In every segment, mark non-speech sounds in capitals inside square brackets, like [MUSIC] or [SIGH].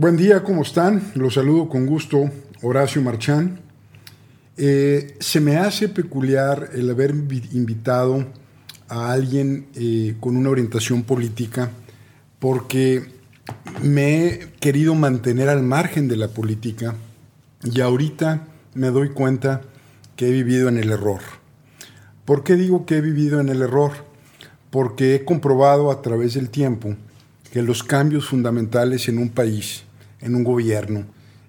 Buen día, ¿cómo están? Los saludo con gusto, Horacio Marchán. Eh, se me hace peculiar el haber invitado a alguien eh, con una orientación política porque me he querido mantener al margen de la política y ahorita me doy cuenta que he vivido en el error. ¿Por qué digo que he vivido en el error? Porque he comprobado a través del tiempo que los cambios fundamentales en un país en un gobierno,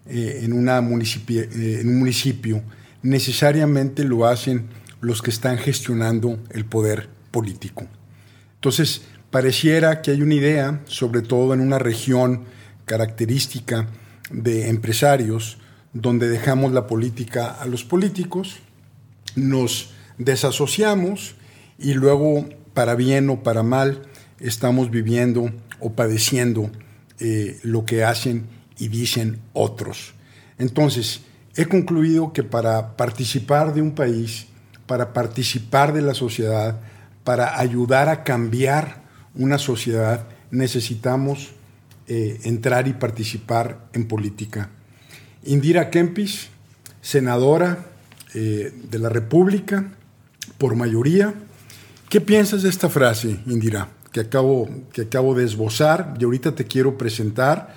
eh, en, una eh, en un municipio, necesariamente lo hacen los que están gestionando el poder político. Entonces, pareciera que hay una idea, sobre todo en una región característica de empresarios, donde dejamos la política a los políticos, nos desasociamos y luego, para bien o para mal, estamos viviendo o padeciendo eh, lo que hacen y dicen otros. Entonces, he concluido que para participar de un país, para participar de la sociedad, para ayudar a cambiar una sociedad, necesitamos eh, entrar y participar en política. Indira Kempis, senadora eh, de la República, por mayoría. ¿Qué piensas de esta frase, Indira, que acabo, que acabo de esbozar y ahorita te quiero presentar?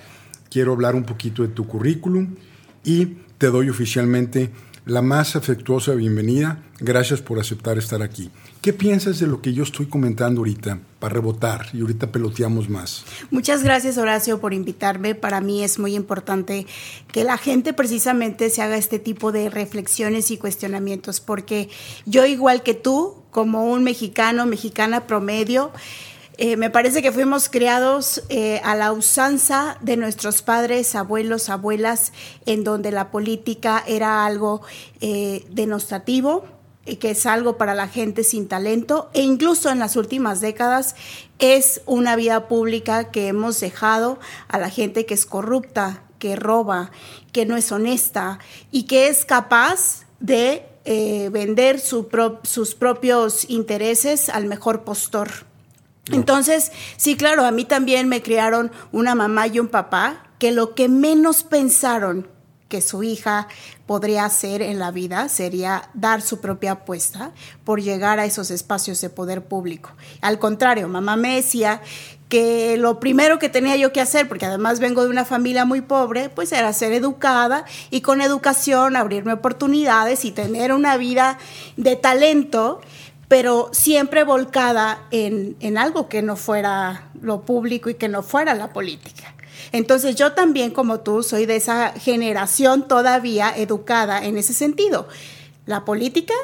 Quiero hablar un poquito de tu currículum y te doy oficialmente la más afectuosa bienvenida. Gracias por aceptar estar aquí. ¿Qué piensas de lo que yo estoy comentando ahorita para rebotar y ahorita peloteamos más? Muchas gracias Horacio por invitarme. Para mí es muy importante que la gente precisamente se haga este tipo de reflexiones y cuestionamientos porque yo igual que tú, como un mexicano, mexicana promedio, eh, me parece que fuimos criados eh, a la usanza de nuestros padres, abuelos, abuelas, en donde la política era algo eh, denostativo, que es algo para la gente sin talento, e incluso en las últimas décadas es una vida pública que hemos dejado a la gente que es corrupta, que roba, que no es honesta y que es capaz de vender sus propios intereses al mejor postor. Entonces, sí, claro, a mí también me criaron una mamá y un papá que lo que menos pensaron que su hija podría hacer en la vida sería dar su propia apuesta por llegar a esos espacios de poder público. Al contrario, mamá me decía que lo primero que tenía yo que hacer, porque además vengo de una familia muy pobre, pues era ser educada y con educación abrirme oportunidades y tener una vida de talento pero siempre volcada en, algo que no fuera lo público y que no fuera la política. Entonces yo también, como tú, soy de esa generación todavía educada en ese sentido. La política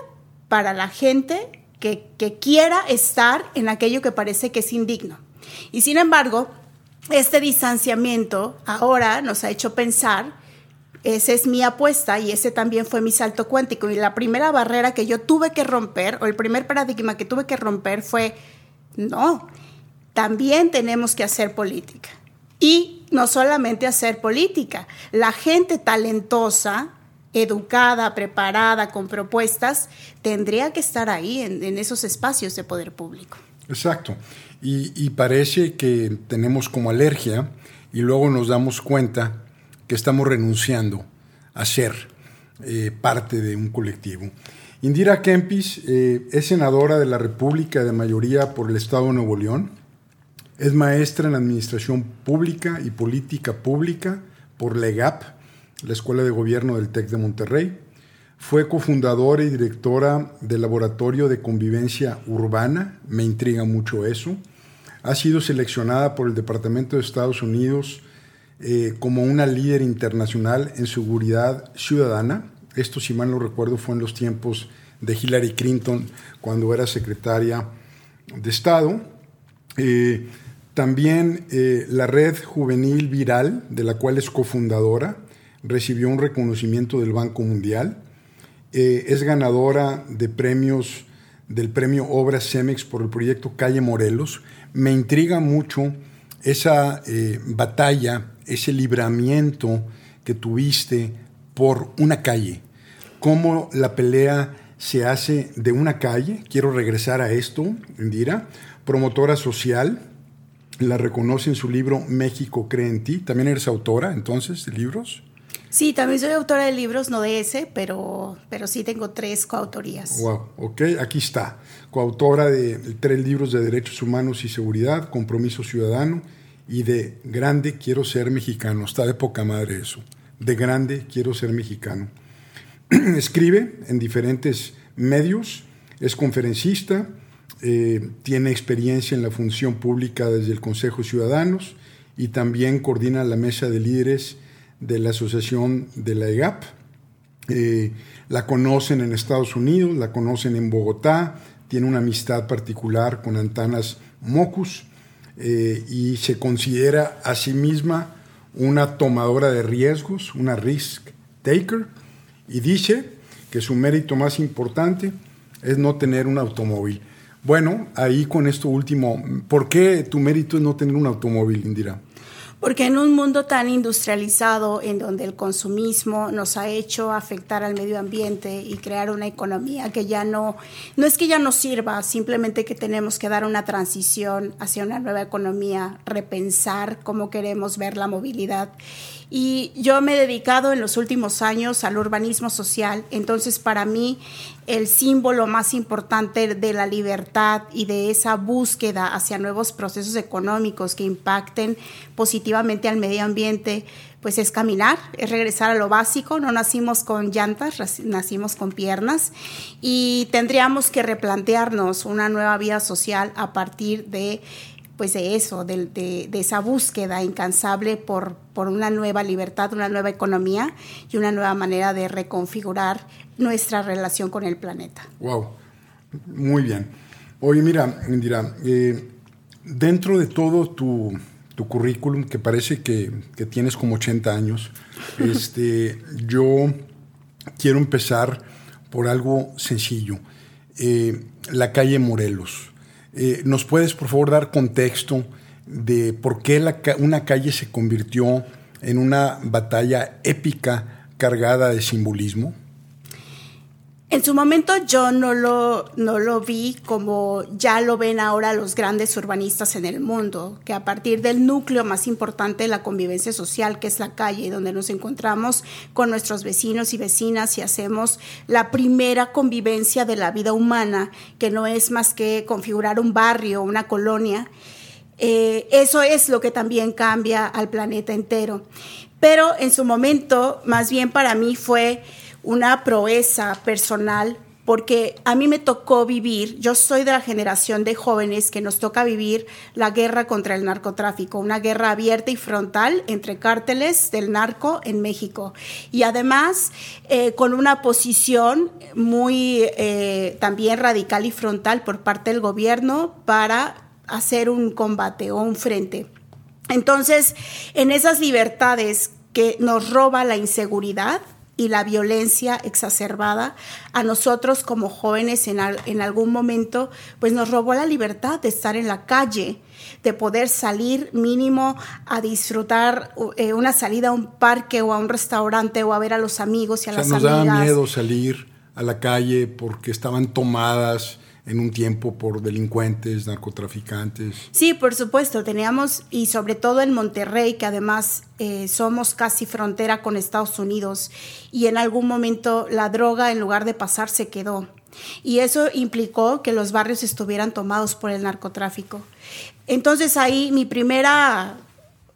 para la gente que, que quiera estar en aquello que parece que es indigno. Y sin embargo, este distanciamiento ahora nos ha hecho pensar esa es mi apuesta y ese también fue mi salto cuántico. Y la primera barrera que yo tuve que romper, o el primer paradigma que tuve que romper fue, no, también tenemos que hacer política. Y no solamente hacer política, la gente talentosa, educada, preparada, con propuestas, tendría que estar ahí en, esos espacios de poder público. Exacto. Y, y parece que tenemos como alergia y luego nos damos cuenta que estamos renunciando a ser eh, parte de un colectivo. Indira Kempis eh, es senadora de la República de mayoría por el Estado de Nuevo León. Es maestra en Administración Pública y Política Pública por LEGAP, la Escuela de Gobierno del TEC de Monterrey. Fue cofundadora y directora del Laboratorio de Convivencia Urbana, me intriga mucho eso. Ha sido seleccionada por el Departamento de Estados Unidos eh, como una líder internacional en seguridad ciudadana. Esto, si mal no recuerdo, fue en los tiempos de Hillary Clinton, cuando era secretaria de Estado. Eh, también eh, la red juvenil viral, de la cual es cofundadora, recibió un reconocimiento del Banco Mundial. es ganadora de premios del premio Obras CEMEX por el proyecto Calle Morelos. Me intriga mucho esa batalla ese libramiento que tuviste por una calle, cómo la pelea se hace de una calle, quiero regresar a esto, Indira, promotora social, la reconoce en su libro México cree en ti. ¿También eres autora entonces de libros? Sí, también soy autora de libros, no de ese, pero, pero sí tengo tres coautorías. Wow, ok, aquí está. Coautora de tres libros de Derechos Humanos y Seguridad, Compromiso Ciudadano y de Grande Quiero Ser Mexicano. Está de poca madre eso. De Grande Quiero Ser Mexicano. [CLEARS THROAT] Escribe en diferentes medios, es conferencista, eh, tiene experiencia en la función pública desde el Consejo Ciudadanos y también coordina la mesa de líderes de la Asociación de la EGAP. Eh, la conocen en Estados Unidos, la conocen en Bogotá, tiene una amistad particular con Antanas Mocus eh, y se considera a sí misma una tomadora de riesgos, una risk taker, y dice que su mérito más importante es no tener un automóvil. Bueno, ahí con esto último, ¿por qué tu mérito es no tener un automóvil, Indira? Porque en un mundo tan industrializado, en donde el consumismo nos ha hecho afectar al medio ambiente y crear una economía que ya no, no es que ya no sirva, simplemente que tenemos que dar una transición hacia una nueva economía, repensar cómo queremos ver la movilidad y yo me he dedicado en los últimos años al urbanismo social. Entonces, para mí, el símbolo más importante de la libertad y de esa búsqueda hacia nuevos procesos económicos que impacten positivamente al medio ambiente, pues es caminar, es regresar a lo básico. No nacimos con llantas, nacimos con piernas y tendríamos que replantearnos una nueva vida social a partir de pues de eso, de, de, esa búsqueda incansable por, por una nueva libertad, una nueva economía y una nueva manera de reconfigurar nuestra relación con el planeta. Wow, muy bien. Oye, mira, Indira, eh, dentro de todo tu, tu currículum, que parece que, que, tienes como 80 años, [LAUGHS] este, yo quiero empezar por algo sencillo. Eh, la calle Morelos. Eh, ¿Nos puedes, por favor, dar contexto de por qué una calle se convirtió en una batalla épica cargada de simbolismo? En su momento yo no lo, no lo vi como ya lo ven ahora los grandes urbanistas en el mundo, que a partir del núcleo más importante de la convivencia social, que es la calle, donde nos encontramos con nuestros vecinos y vecinas y hacemos la primera convivencia de la vida humana, que no es más que configurar un barrio, una colonia, eh, eso es lo que también cambia al planeta entero. Pero en su momento, más bien para mí fue una proeza personal porque a mí me tocó vivir, yo soy de la generación de jóvenes que nos toca vivir la guerra contra el narcotráfico, una guerra abierta y frontal entre cárteles del narco en México. Y además eh, con una posición muy eh, también radical y frontal por parte del gobierno para hacer un combate o un frente. Entonces, en esas libertades que nos roba la inseguridad, y la violencia exacerbada a nosotros como jóvenes en, en, algún momento, pues nos robó la libertad de estar en la calle, de poder salir mínimo a disfrutar eh, una salida a un parque o a un restaurante o a ver a los amigos y a las nos amigas. Nos daba miedo salir a la calle porque estaban tomadas en un tiempo por delincuentes, narcotraficantes. Sí, por supuesto, teníamos, y sobre todo en Monterrey, que además eh, somos casi frontera con Estados Unidos, y en algún momento la droga en lugar de pasar se quedó. Y eso implicó que los barrios estuvieran tomados por el narcotráfico. Entonces ahí mi primera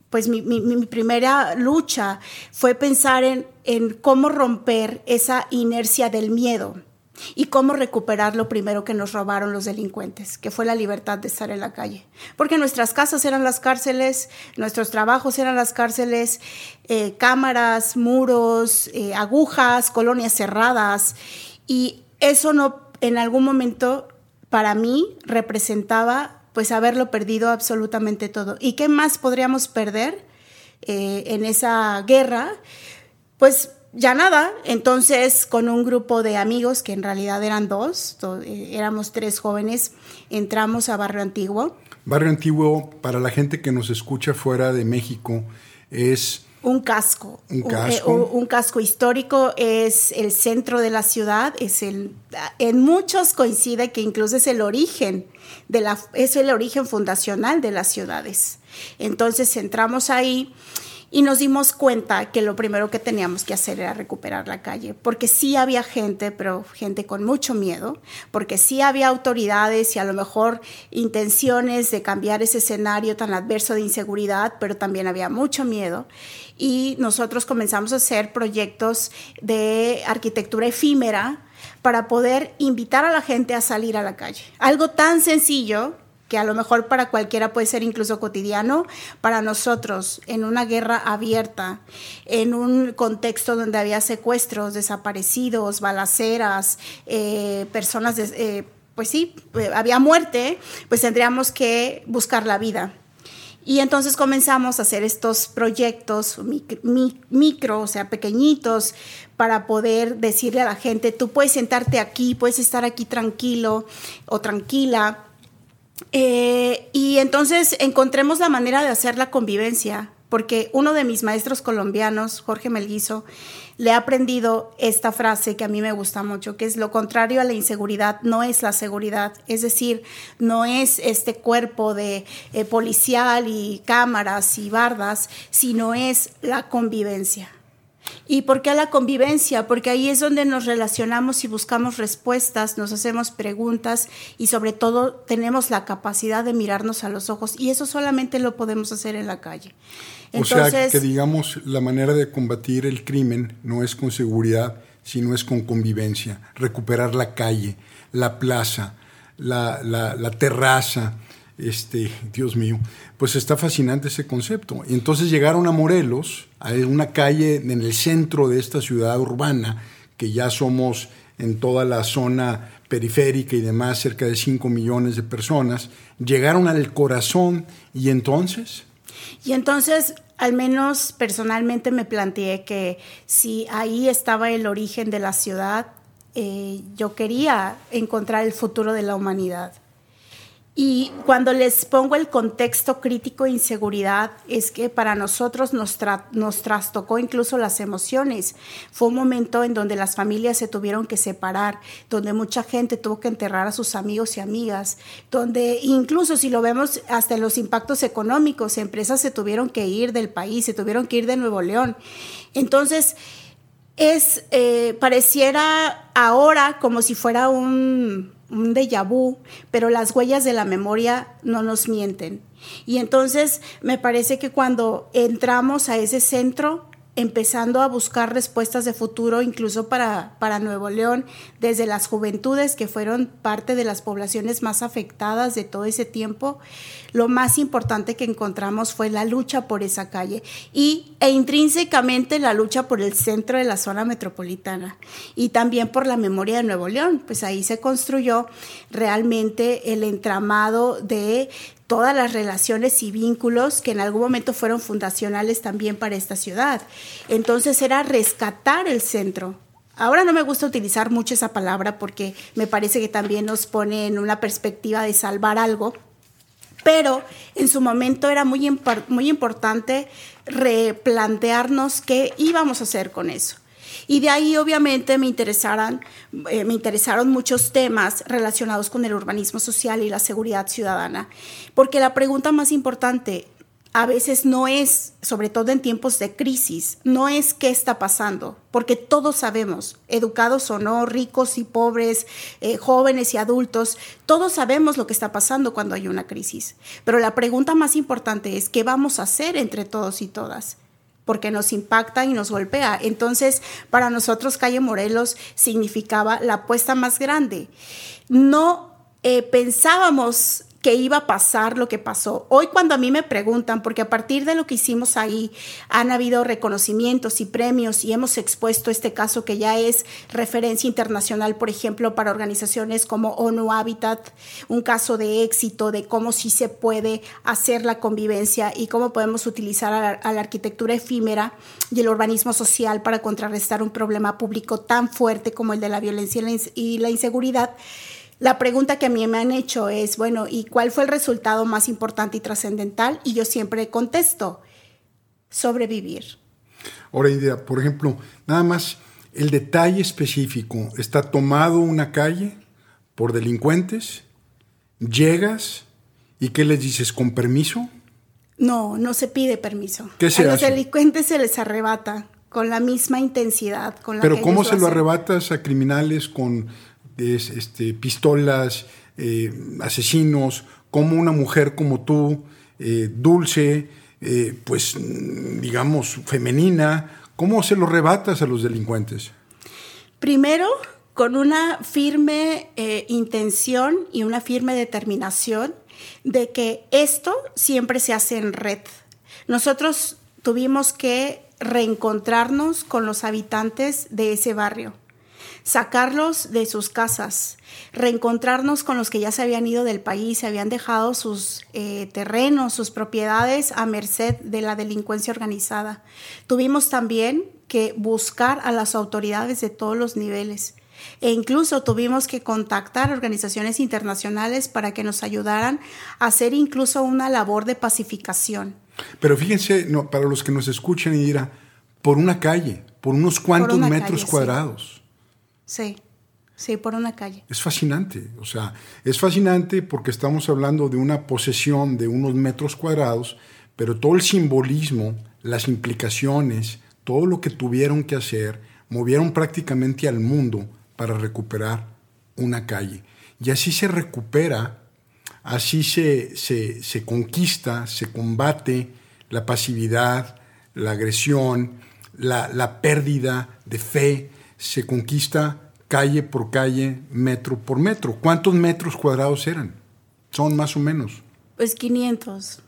pues mi, primera lucha fue pensar en, en cómo romper esa inercia del miedo y cómo recuperar lo primero que nos robaron los delincuentes, que fue la libertad de estar en la calle. Porque nuestras casas eran las cárceles, nuestros trabajos eran las cárceles, eh, cámaras, muros, eh, agujas, colonias cerradas, y eso no, en algún momento, para mí, representaba pues haberlo perdido absolutamente todo. ¿Y qué más podríamos perder eh, en esa guerra? Pues ya nada, entonces con un grupo de amigos, que en realidad eran dos, eh, éramos tres jóvenes, entramos a Barrio Antiguo. Barrio Antiguo, para la gente que nos escucha fuera de México, es Un casco. Un eh, casco. Un, casco histórico es el centro de la ciudad, es el, en muchos coincide que incluso es el origen de la, es el origen fundacional de las ciudades. Entonces entramos ahí y nos dimos cuenta que lo primero que teníamos que hacer era recuperar la calle, porque sí había gente, pero gente con mucho miedo, porque sí había autoridades y a lo mejor intenciones de cambiar ese escenario tan adverso de inseguridad, pero también había mucho miedo. Y nosotros comenzamos a hacer proyectos de arquitectura efímera para poder invitar a la gente a salir a la calle. Algo tan sencillo que a lo mejor para cualquiera puede ser incluso cotidiano, para nosotros en una guerra abierta, en un contexto donde había secuestros, desaparecidos, balaceras, eh, personas, eh, pues sí, eh, había muerte, pues tendríamos que buscar la vida. Y entonces comenzamos a hacer estos proyectos micro, o sea, pequeñitos, para poder decirle a la gente, tú puedes sentarte aquí, puedes estar aquí tranquilo o tranquila, eh, y entonces encontremos la manera de hacer la convivencia, porque uno de mis maestros colombianos, Jorge Melguizo, le ha aprendido esta frase que a mí me gusta mucho, que es lo contrario a la inseguridad no es la seguridad, es decir, no es este cuerpo de eh, policial y cámaras y bardas, sino es la convivencia. ¿Y por qué la convivencia? Porque ahí es donde nos relacionamos y buscamos respuestas, nos hacemos preguntas y sobre todo tenemos la capacidad de mirarnos a los ojos y eso solamente lo podemos hacer en la calle. Entonces, o sea, que digamos, la manera de combatir el crimen no es con seguridad, sino es con convivencia, recuperar la calle, la plaza, la, la terraza, este, Dios mío, pues está fascinante ese concepto. Y entonces llegaron a Morelos, a una calle en el centro de esta ciudad urbana, que ya somos en toda la zona periférica y demás, cerca de 5 millones de personas, llegaron al corazón y entonces... Y entonces, al menos personalmente me planteé que si ahí estaba el origen de la ciudad, eh, yo quería encontrar el futuro de la humanidad. Y cuando les pongo el contexto crítico de inseguridad, es que para nosotros nos, nos trastocó incluso las emociones. Fue un momento en donde las familias se tuvieron que separar, donde mucha gente tuvo que enterrar a sus amigos y amigas, donde incluso si lo vemos hasta los impactos económicos, empresas se tuvieron que ir del país, se tuvieron que ir de Nuevo León. Entonces, es, eh, pareciera ahora como si fuera un un déjà vu, pero las huellas de la memoria no nos mienten. Y entonces me parece que cuando entramos a ese centro, empezando a buscar respuestas de futuro incluso para, para Nuevo León, desde las juventudes que fueron parte de las poblaciones más afectadas de todo ese tiempo, lo más importante que encontramos fue la lucha por esa calle. Y, e intrínsecamente la lucha por el centro de la zona metropolitana y también por la memoria de Nuevo León, pues ahí se construyó realmente el entramado de todas las relaciones y vínculos que en algún momento fueron fundacionales también para esta ciudad. Entonces era rescatar el centro. Ahora no me gusta utilizar mucho esa palabra porque me parece que también nos pone en una perspectiva de salvar algo, pero en su momento era muy, muy importante replantearnos qué íbamos a hacer con eso. Y de ahí obviamente me, interesaron, eh, me interesaron muchos temas relacionados con el urbanismo social y la seguridad ciudadana, porque la pregunta más importante a veces no es, sobre todo en tiempos de crisis, no es qué está pasando, porque todos sabemos, educados o no, ricos y pobres, eh, jóvenes y adultos, todos sabemos lo que está pasando cuando hay una crisis. Pero la pregunta más importante es qué vamos a hacer entre todos y todas porque nos impacta y nos golpea. Entonces, para nosotros Calle Morelos significaba la apuesta más grande. No eh, pensábamos que iba a pasar lo que pasó. Hoy cuando a mí me preguntan, porque a partir de lo que hicimos ahí han habido reconocimientos y premios y hemos expuesto este caso que ya es referencia internacional, por ejemplo, para organizaciones como ONU Habitat, un caso de éxito de cómo sí se puede hacer la convivencia y cómo podemos utilizar a la, arquitectura efímera y el urbanismo social para contrarrestar un problema público tan fuerte como el de la violencia y la inseguridad. La pregunta que a mí me han hecho es, bueno, ¿y cuál fue el resultado más importante y trascendental? Y yo siempre contesto, sobrevivir. Ahora, idea, por ejemplo, nada más el detalle específico, está tomado una calle por delincuentes, llegas y ¿qué les dices? ¿Con permiso? No, no se pide permiso. ¿Qué se a los delincuentes se les arrebata con la misma intensidad. Con la Pero que ¿cómo ellos se lo arrebatas a criminales con es- este, pistolas, eh, asesinos? ¿Cómo una mujer como tú, eh, dulce, eh, pues digamos femenina, cómo se lo arrebatas a los delincuentes? Primero, con una firme intención y una firme determinación de que esto siempre se hace en red. Nosotros tuvimos que reencontrarnos con los habitantes de ese barrio, sacarlos de sus casas, reencontrarnos con los que ya se habían ido del país, se habían dejado sus eh, terrenos, sus propiedades a merced de la delincuencia organizada. Tuvimos también que buscar a las autoridades de todos los niveles. E incluso tuvimos que contactar organizaciones internacionales para que nos ayudaran a hacer incluso una labor de pacificación. Pero fíjense, no, para los que nos escuchan y dirán, por una calle, por unos cuantos metros calle, cuadrados. Sí, sí, por una calle. Es fascinante, o sea, es fascinante porque estamos hablando de una posesión de unos metros cuadrados, pero todo el simbolismo, las implicaciones, todo lo que tuvieron que hacer, movieron prácticamente al mundo para recuperar una calle. Y así se recupera, así se, se, se conquista, se combate la pasividad, la agresión, la, la pérdida de fe, se conquista calle por calle, metro por metro. ¿Cuántos metros cuadrados eran? Son más o menos. Pues 500.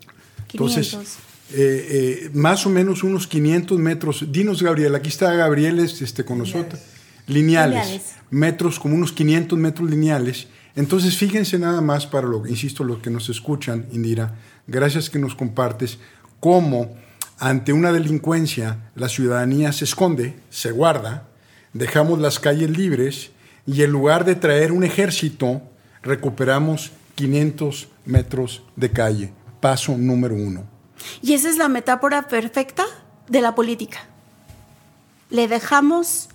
500. Entonces, eh, eh, más o menos unos 500 metros. Dinos, Gabriel, aquí está Gabriel este, con nosotros. Lineales. Lineales. Metros, como unos 500 metros lineales. Entonces, fíjense nada más para lo, insisto, los que nos escuchan, Indira, gracias que nos compartes, cómo ante una delincuencia la ciudadanía se esconde, se guarda, dejamos las calles libres y en lugar de traer un ejército, recuperamos 500 metros de calle. Paso número uno. Y esa es la metáfora perfecta de la política. Le dejamos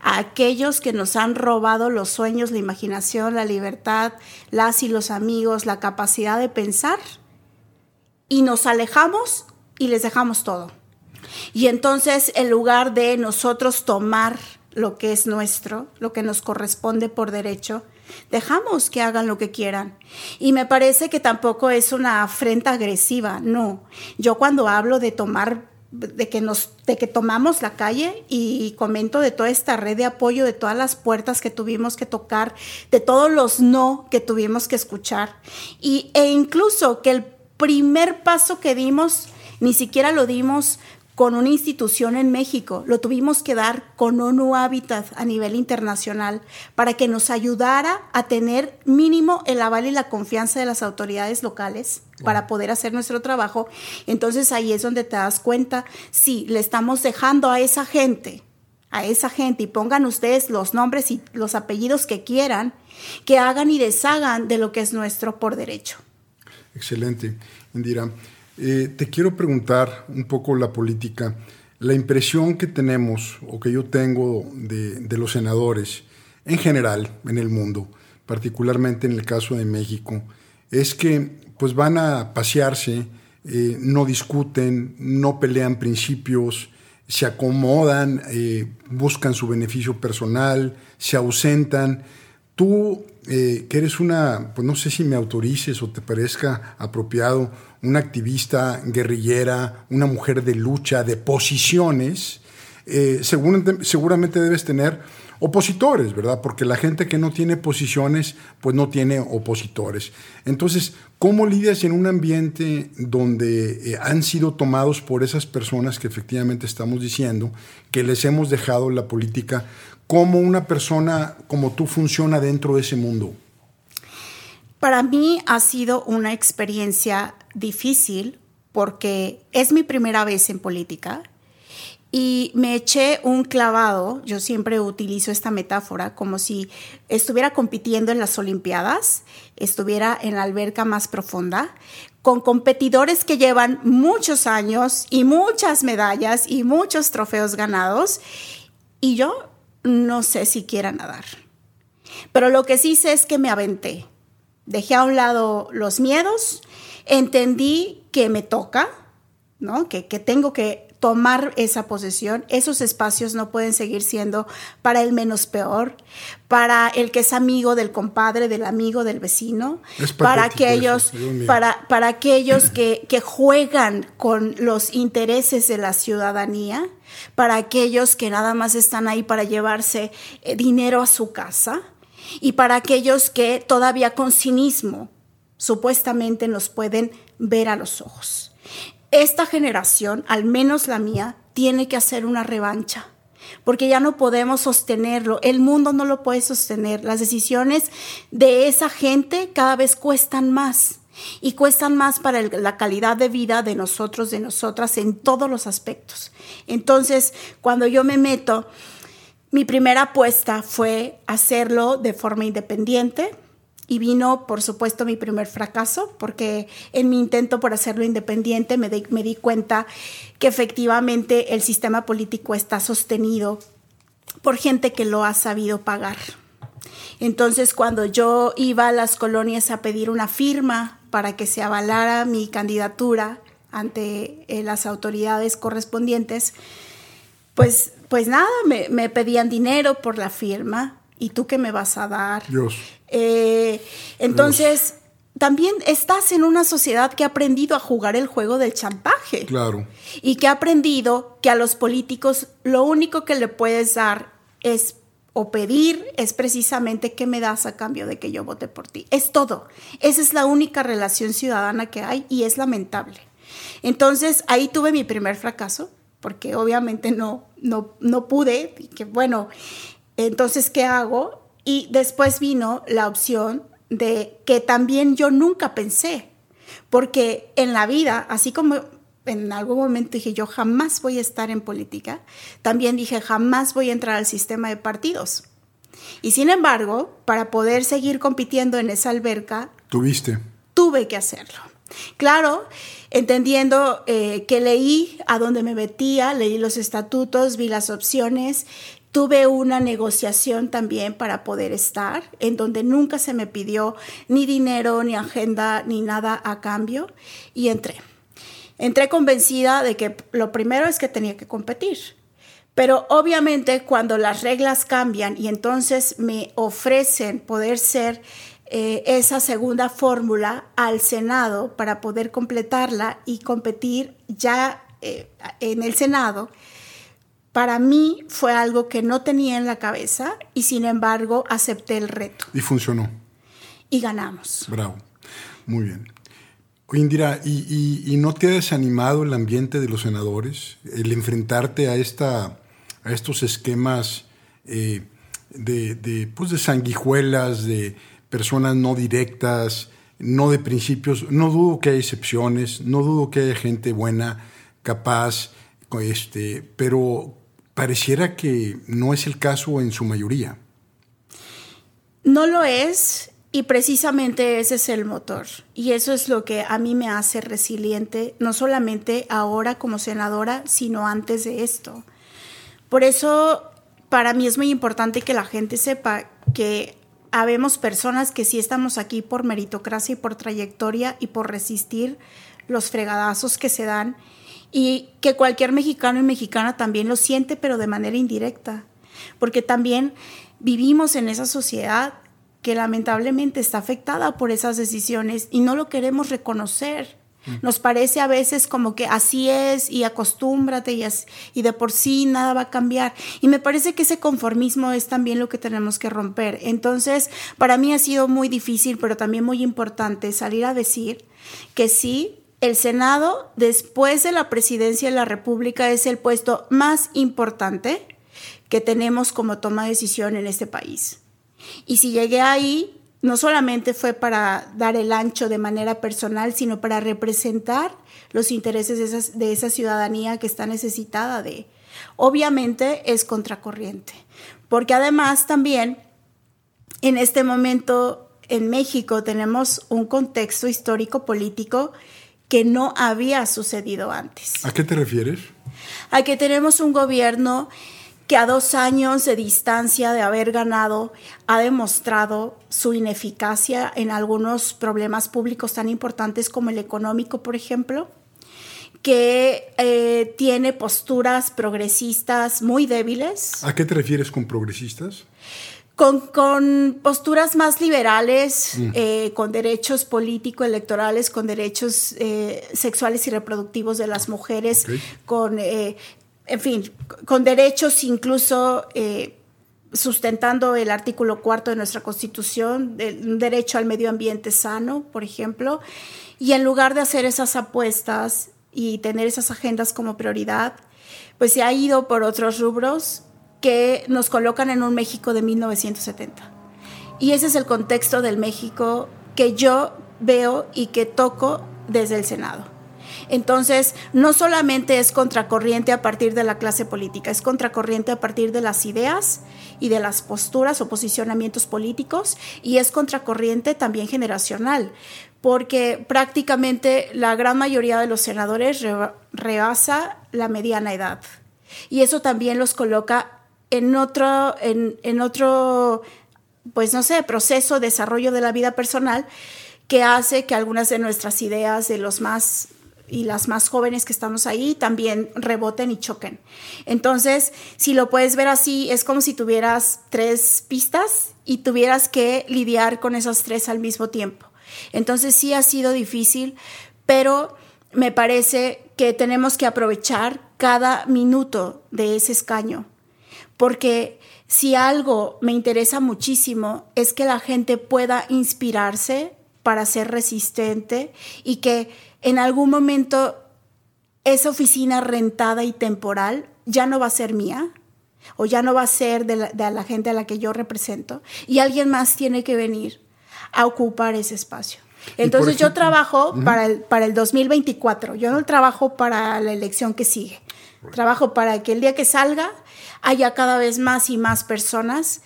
a aquellos que nos han robado los sueños, la imaginación, la libertad, las y los amigos, la capacidad de pensar, y nos alejamos y les dejamos todo. Y entonces, en lugar de nosotros tomar lo que es nuestro, lo que nos corresponde por derecho, dejamos que hagan lo que quieran. Y me parece que tampoco es una afrenta agresiva, no. Yo cuando hablo de tomar de que nos de que tomamos la calle y comento de toda esta red de apoyo de todas las puertas que tuvimos que tocar de todos los no que tuvimos que escuchar y e incluso que el primer paso que dimos ni siquiera lo dimos con una institución en México, lo tuvimos que dar con ONU Habitat a nivel internacional para que nos ayudara a tener mínimo el aval y la confianza de las autoridades locales wow. para poder hacer nuestro trabajo. Entonces ahí es donde te das cuenta, sí, le estamos dejando a esa gente, a esa gente, y pongan ustedes los nombres y los apellidos que quieran, que hagan y deshagan de lo que es nuestro por derecho. Excelente, Indira. Eh, te quiero preguntar un poco la política. La impresión que tenemos o que yo tengo de, los senadores en general en el mundo, particularmente en el caso de México, es que pues van a pasearse, eh, no discuten, no pelean principios, se acomodan, eh, buscan su beneficio personal, se ausentan. Tú, eh, que eres una, pues no sé si me autorices o te parezca apropiado, una activista guerrillera, una mujer de lucha, de posiciones, eh, seguramente, seguramente, debes tener opositores, ¿verdad? Porque la gente que no tiene posiciones, pues no tiene opositores. Entonces, ¿cómo lidias en un ambiente donde eh, han sido tomados por esas personas que efectivamente estamos diciendo, que les hemos dejado la política? ¿Cómo una persona como tú funciona dentro de ese mundo? Para mí ha sido una experiencia difícil porque es mi primera vez en política y me eché un clavado, yo siempre utilizo esta metáfora, como si estuviera compitiendo en las Olimpiadas, estuviera en la alberca más profunda, con competidores que llevan muchos años y muchas medallas y muchos trofeos ganados, y yo no sé si quiera nadar. Pero lo que sí sé es que me aventé. Dejé a un lado los miedos, entendí que me toca, ¿no? Que, que tengo que tomar esa posesión. Esos espacios no pueden seguir siendo para el menos peor, para el que es amigo del compadre, del amigo, del vecino, para aquellos, para, para aquellos que, que juegan con los intereses de la ciudadanía, para aquellos que nada más están ahí para llevarse eh, dinero a su casa y para aquellos que todavía con cinismo supuestamente nos pueden ver a los ojos esta generación, al menos la mía, tiene que hacer una revancha, porque ya no podemos sostenerlo, el mundo no lo puede sostener, las decisiones de esa gente cada vez cuestan más y cuestan más para la calidad de vida de nosotros, de nosotras, en todos los aspectos. Entonces, cuando yo me meto, mi primera apuesta fue hacerlo de forma independiente, y vino, por supuesto, mi primer fracaso, porque en mi intento por hacerlo independiente me, me di cuenta que efectivamente el sistema político está sostenido por gente que lo ha sabido pagar. Entonces, cuando yo iba a las colonias a pedir una firma para que se avalara mi candidatura ante eh, las autoridades correspondientes, pues, pues nada, me, me pedían dinero por la firma. ¿Y tú qué me vas a dar? Dios. Eh, entonces, también estás en una sociedad que ha aprendido a jugar el juego del chantaje. Claro. Y que ha aprendido que a los políticos lo único que le puedes dar es o pedir es precisamente qué me das a cambio de que yo vote por ti. Es todo. Esa es la única relación ciudadana que hay y es lamentable. Entonces ahí tuve mi primer fracaso porque obviamente no, no, no pude. Y que bueno, entonces, ¿qué hago? Y después vino la opción de que también yo nunca pensé, porque en la vida, así como en algún momento dije yo jamás voy a estar en política, también dije jamás voy a entrar al sistema de partidos. Y sin embargo, para poder seguir compitiendo en esa alberca, tuviste. Tuve que hacerlo. Claro, entendiendo eh, que leí a dónde me metía, leí los estatutos, vi las opciones Tuve una negociación también para poder estar, en donde nunca se me pidió ni dinero, ni agenda, ni nada a cambio, y entré. Entré convencida de que lo primero es que tenía que competir. Pero obviamente cuando las reglas cambian y entonces me ofrecen poder ser eh, esa segunda fórmula al Senado para poder completarla y competir ya eh, en el Senado, para mí fue algo que no tenía en la cabeza y sin embargo acepté el reto. Y funcionó. Y ganamos. Bravo. Muy bien. Indira, ¿y, no te ha desanimado el ambiente de los senadores? El enfrentarte a, esta, a estos esquemas eh, de, de, pues de sanguijuelas, de personas no directas, no de principios. No dudo que hay excepciones, no dudo que haya gente buena, capaz, este, pero pareciera que no es el caso en su mayoría. No lo es y precisamente ese es el motor. Y eso es lo que a mí me hace resiliente, no solamente ahora como senadora, sino antes de esto. Por eso, para mí es muy importante que la gente sepa que habemos personas que sí estamos aquí por meritocracia y por trayectoria y por resistir los fregadazos que se dan y que cualquier mexicano y mexicana también lo siente, pero de manera indirecta, porque también vivimos en esa sociedad que lamentablemente está afectada por esas decisiones y no lo queremos reconocer. Nos parece a veces como que así es y acostúmbrate y, y de por sí nada va a cambiar. Y me parece que ese conformismo es también lo que tenemos que romper. Entonces, para mí ha sido muy difícil, pero también muy importante salir a decir que sí, el Senado, después de la presidencia de la República, es el puesto más importante que tenemos como toma de decisión en este país. Y si llegué ahí, no solamente fue para dar el ancho de manera personal, sino para representar los intereses de esa, ciudadanía que está necesitada de, Obviamente es contracorriente, porque además también en este momento en México tenemos un contexto histórico político que no había sucedido antes. ¿A qué te refieres? A que tenemos un gobierno que a dos años de distancia de haber ganado ha demostrado su ineficacia en algunos problemas públicos tan importantes como el económico, por ejemplo, que eh, tiene posturas progresistas muy débiles. ¿A qué te refieres con progresistas? Con, posturas más liberales, mm. eh, con derechos político-electorales, con derechos eh, sexuales y reproductivos de las mujeres, con en fin, con derechos incluso eh, sustentando el artículo cuarto de nuestra Constitución, un derecho al medio ambiente sano, por ejemplo, y en lugar de hacer esas apuestas y tener esas agendas como prioridad, pues se ha ido por otros rubros que nos colocan en un México de 1970. Y ese es el contexto del México que yo veo y que toco desde el Senado. Entonces, no solamente es contracorriente a partir de la clase política, es contracorriente a partir de las ideas y de las posturas o posicionamientos políticos y es contracorriente también generacional, porque prácticamente la gran mayoría de los senadores rebasa la mediana edad. Y eso también los coloca en otro, en, otro, pues no sé, proceso, de desarrollo de la vida personal que hace que algunas de nuestras ideas de los más y las más jóvenes que estamos ahí también reboten y choquen. Entonces, si lo puedes ver así, es como si tuvieras tres pistas y tuvieras que lidiar con esas tres al mismo tiempo. Entonces sí ha sido difícil, pero me parece que tenemos que aprovechar cada minuto de ese escaño, porque si algo me interesa muchísimo es que la gente pueda inspirarse para ser resistente y que en algún momento esa oficina rentada y temporal ya no va a ser mía o ya no va a ser de la, gente a la que yo represento y alguien más tiene que venir a ocupar ese espacio. Entonces yo trabajo para, el, para el 2024, yo no trabajo para la elección que sigue, trabajo para que el día que salga haya cada vez más y más personas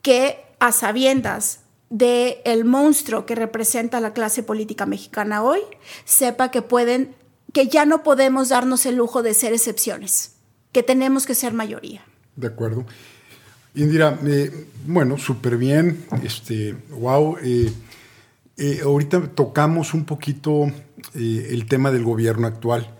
que a sabiendas de el monstruo que representa la clase política mexicana hoy, sepa que pueden, que ya no podemos darnos el lujo de ser excepciones, que tenemos que ser mayoría. De acuerdo. Indira, eh, bueno, súper bien, este, wow. Eh, eh, ahorita tocamos un poquito el tema del gobierno actual.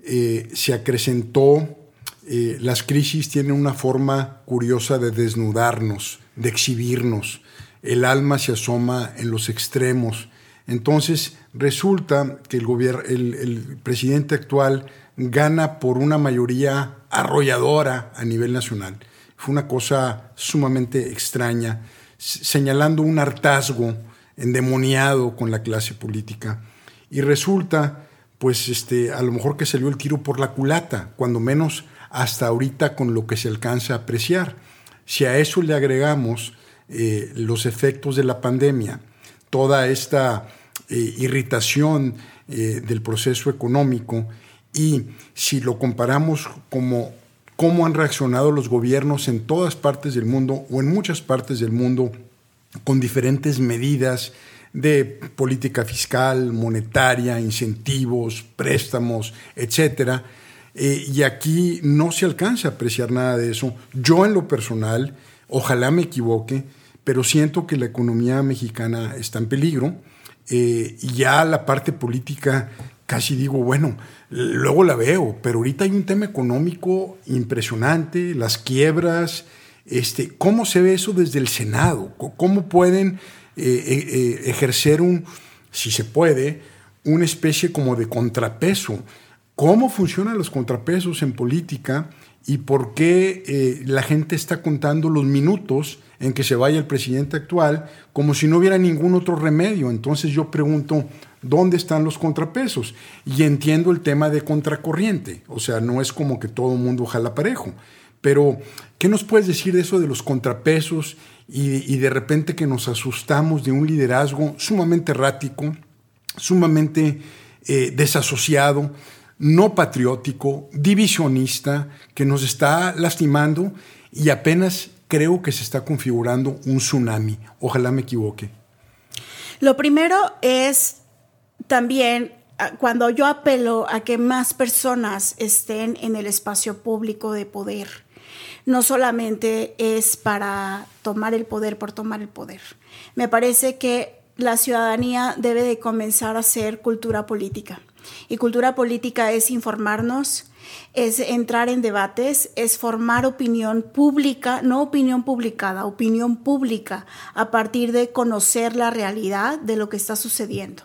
se acrecentó, las crisis tienen una forma curiosa de desnudarnos, de exhibirnos el alma se asoma en los extremos. Entonces resulta que el, el, presidente actual gana por una mayoría arrolladora a nivel nacional. Fue una cosa sumamente extraña, señalando un hartazgo endemoniado con la clase política. Y resulta, pues, este, a lo mejor que salió el tiro por la culata, cuando menos hasta ahorita con lo que se alcanza a apreciar. Si a eso le agregamos eh, los efectos de la pandemia, toda esta eh, irritación eh, del proceso económico y si lo comparamos como cómo han reaccionado los gobiernos en todas partes del mundo o en muchas partes del mundo con diferentes medidas de política fiscal, monetaria, incentivos, préstamos, etcétera. Y aquí no se alcanza a apreciar nada de eso. Yo en lo personal, ojalá me equivoque, pero siento que la economía mexicana está en peligro eh, y ya la parte política casi digo, bueno, luego la veo, pero ahorita hay un tema económico impresionante, las quiebras, este, ¿cómo se ve eso desde el Senado? ¿Cómo pueden eh, eh, ejercer un, si se puede, una especie como de contrapeso? ¿Cómo funcionan los contrapesos en política y por qué la gente está contando los minutos? en que se vaya el presidente actual, como si no hubiera ningún otro remedio. Entonces yo pregunto, ¿dónde están los contrapesos? Y entiendo el tema de contracorriente, o sea, no es como que todo el mundo jala parejo. Pero, ¿qué nos puedes decir de eso de los contrapesos y, de repente que nos asustamos de un liderazgo sumamente errático, sumamente eh, desasociado, no patriótico, divisionista, que nos está lastimando y apenas creo que se está configurando un tsunami. Ojalá me equivoque. Lo primero es también ah, cuando yo apelo a que más personas estén en el espacio público de poder, no solamente es para tomar el poder por tomar el poder. Me parece que la ciudadanía debe de comenzar a hacer cultura política. Y cultura política es informarnos, es entrar en debates, es formar opinión pública, no opinión publicada, opinión pública a partir de conocer la realidad de lo que está sucediendo.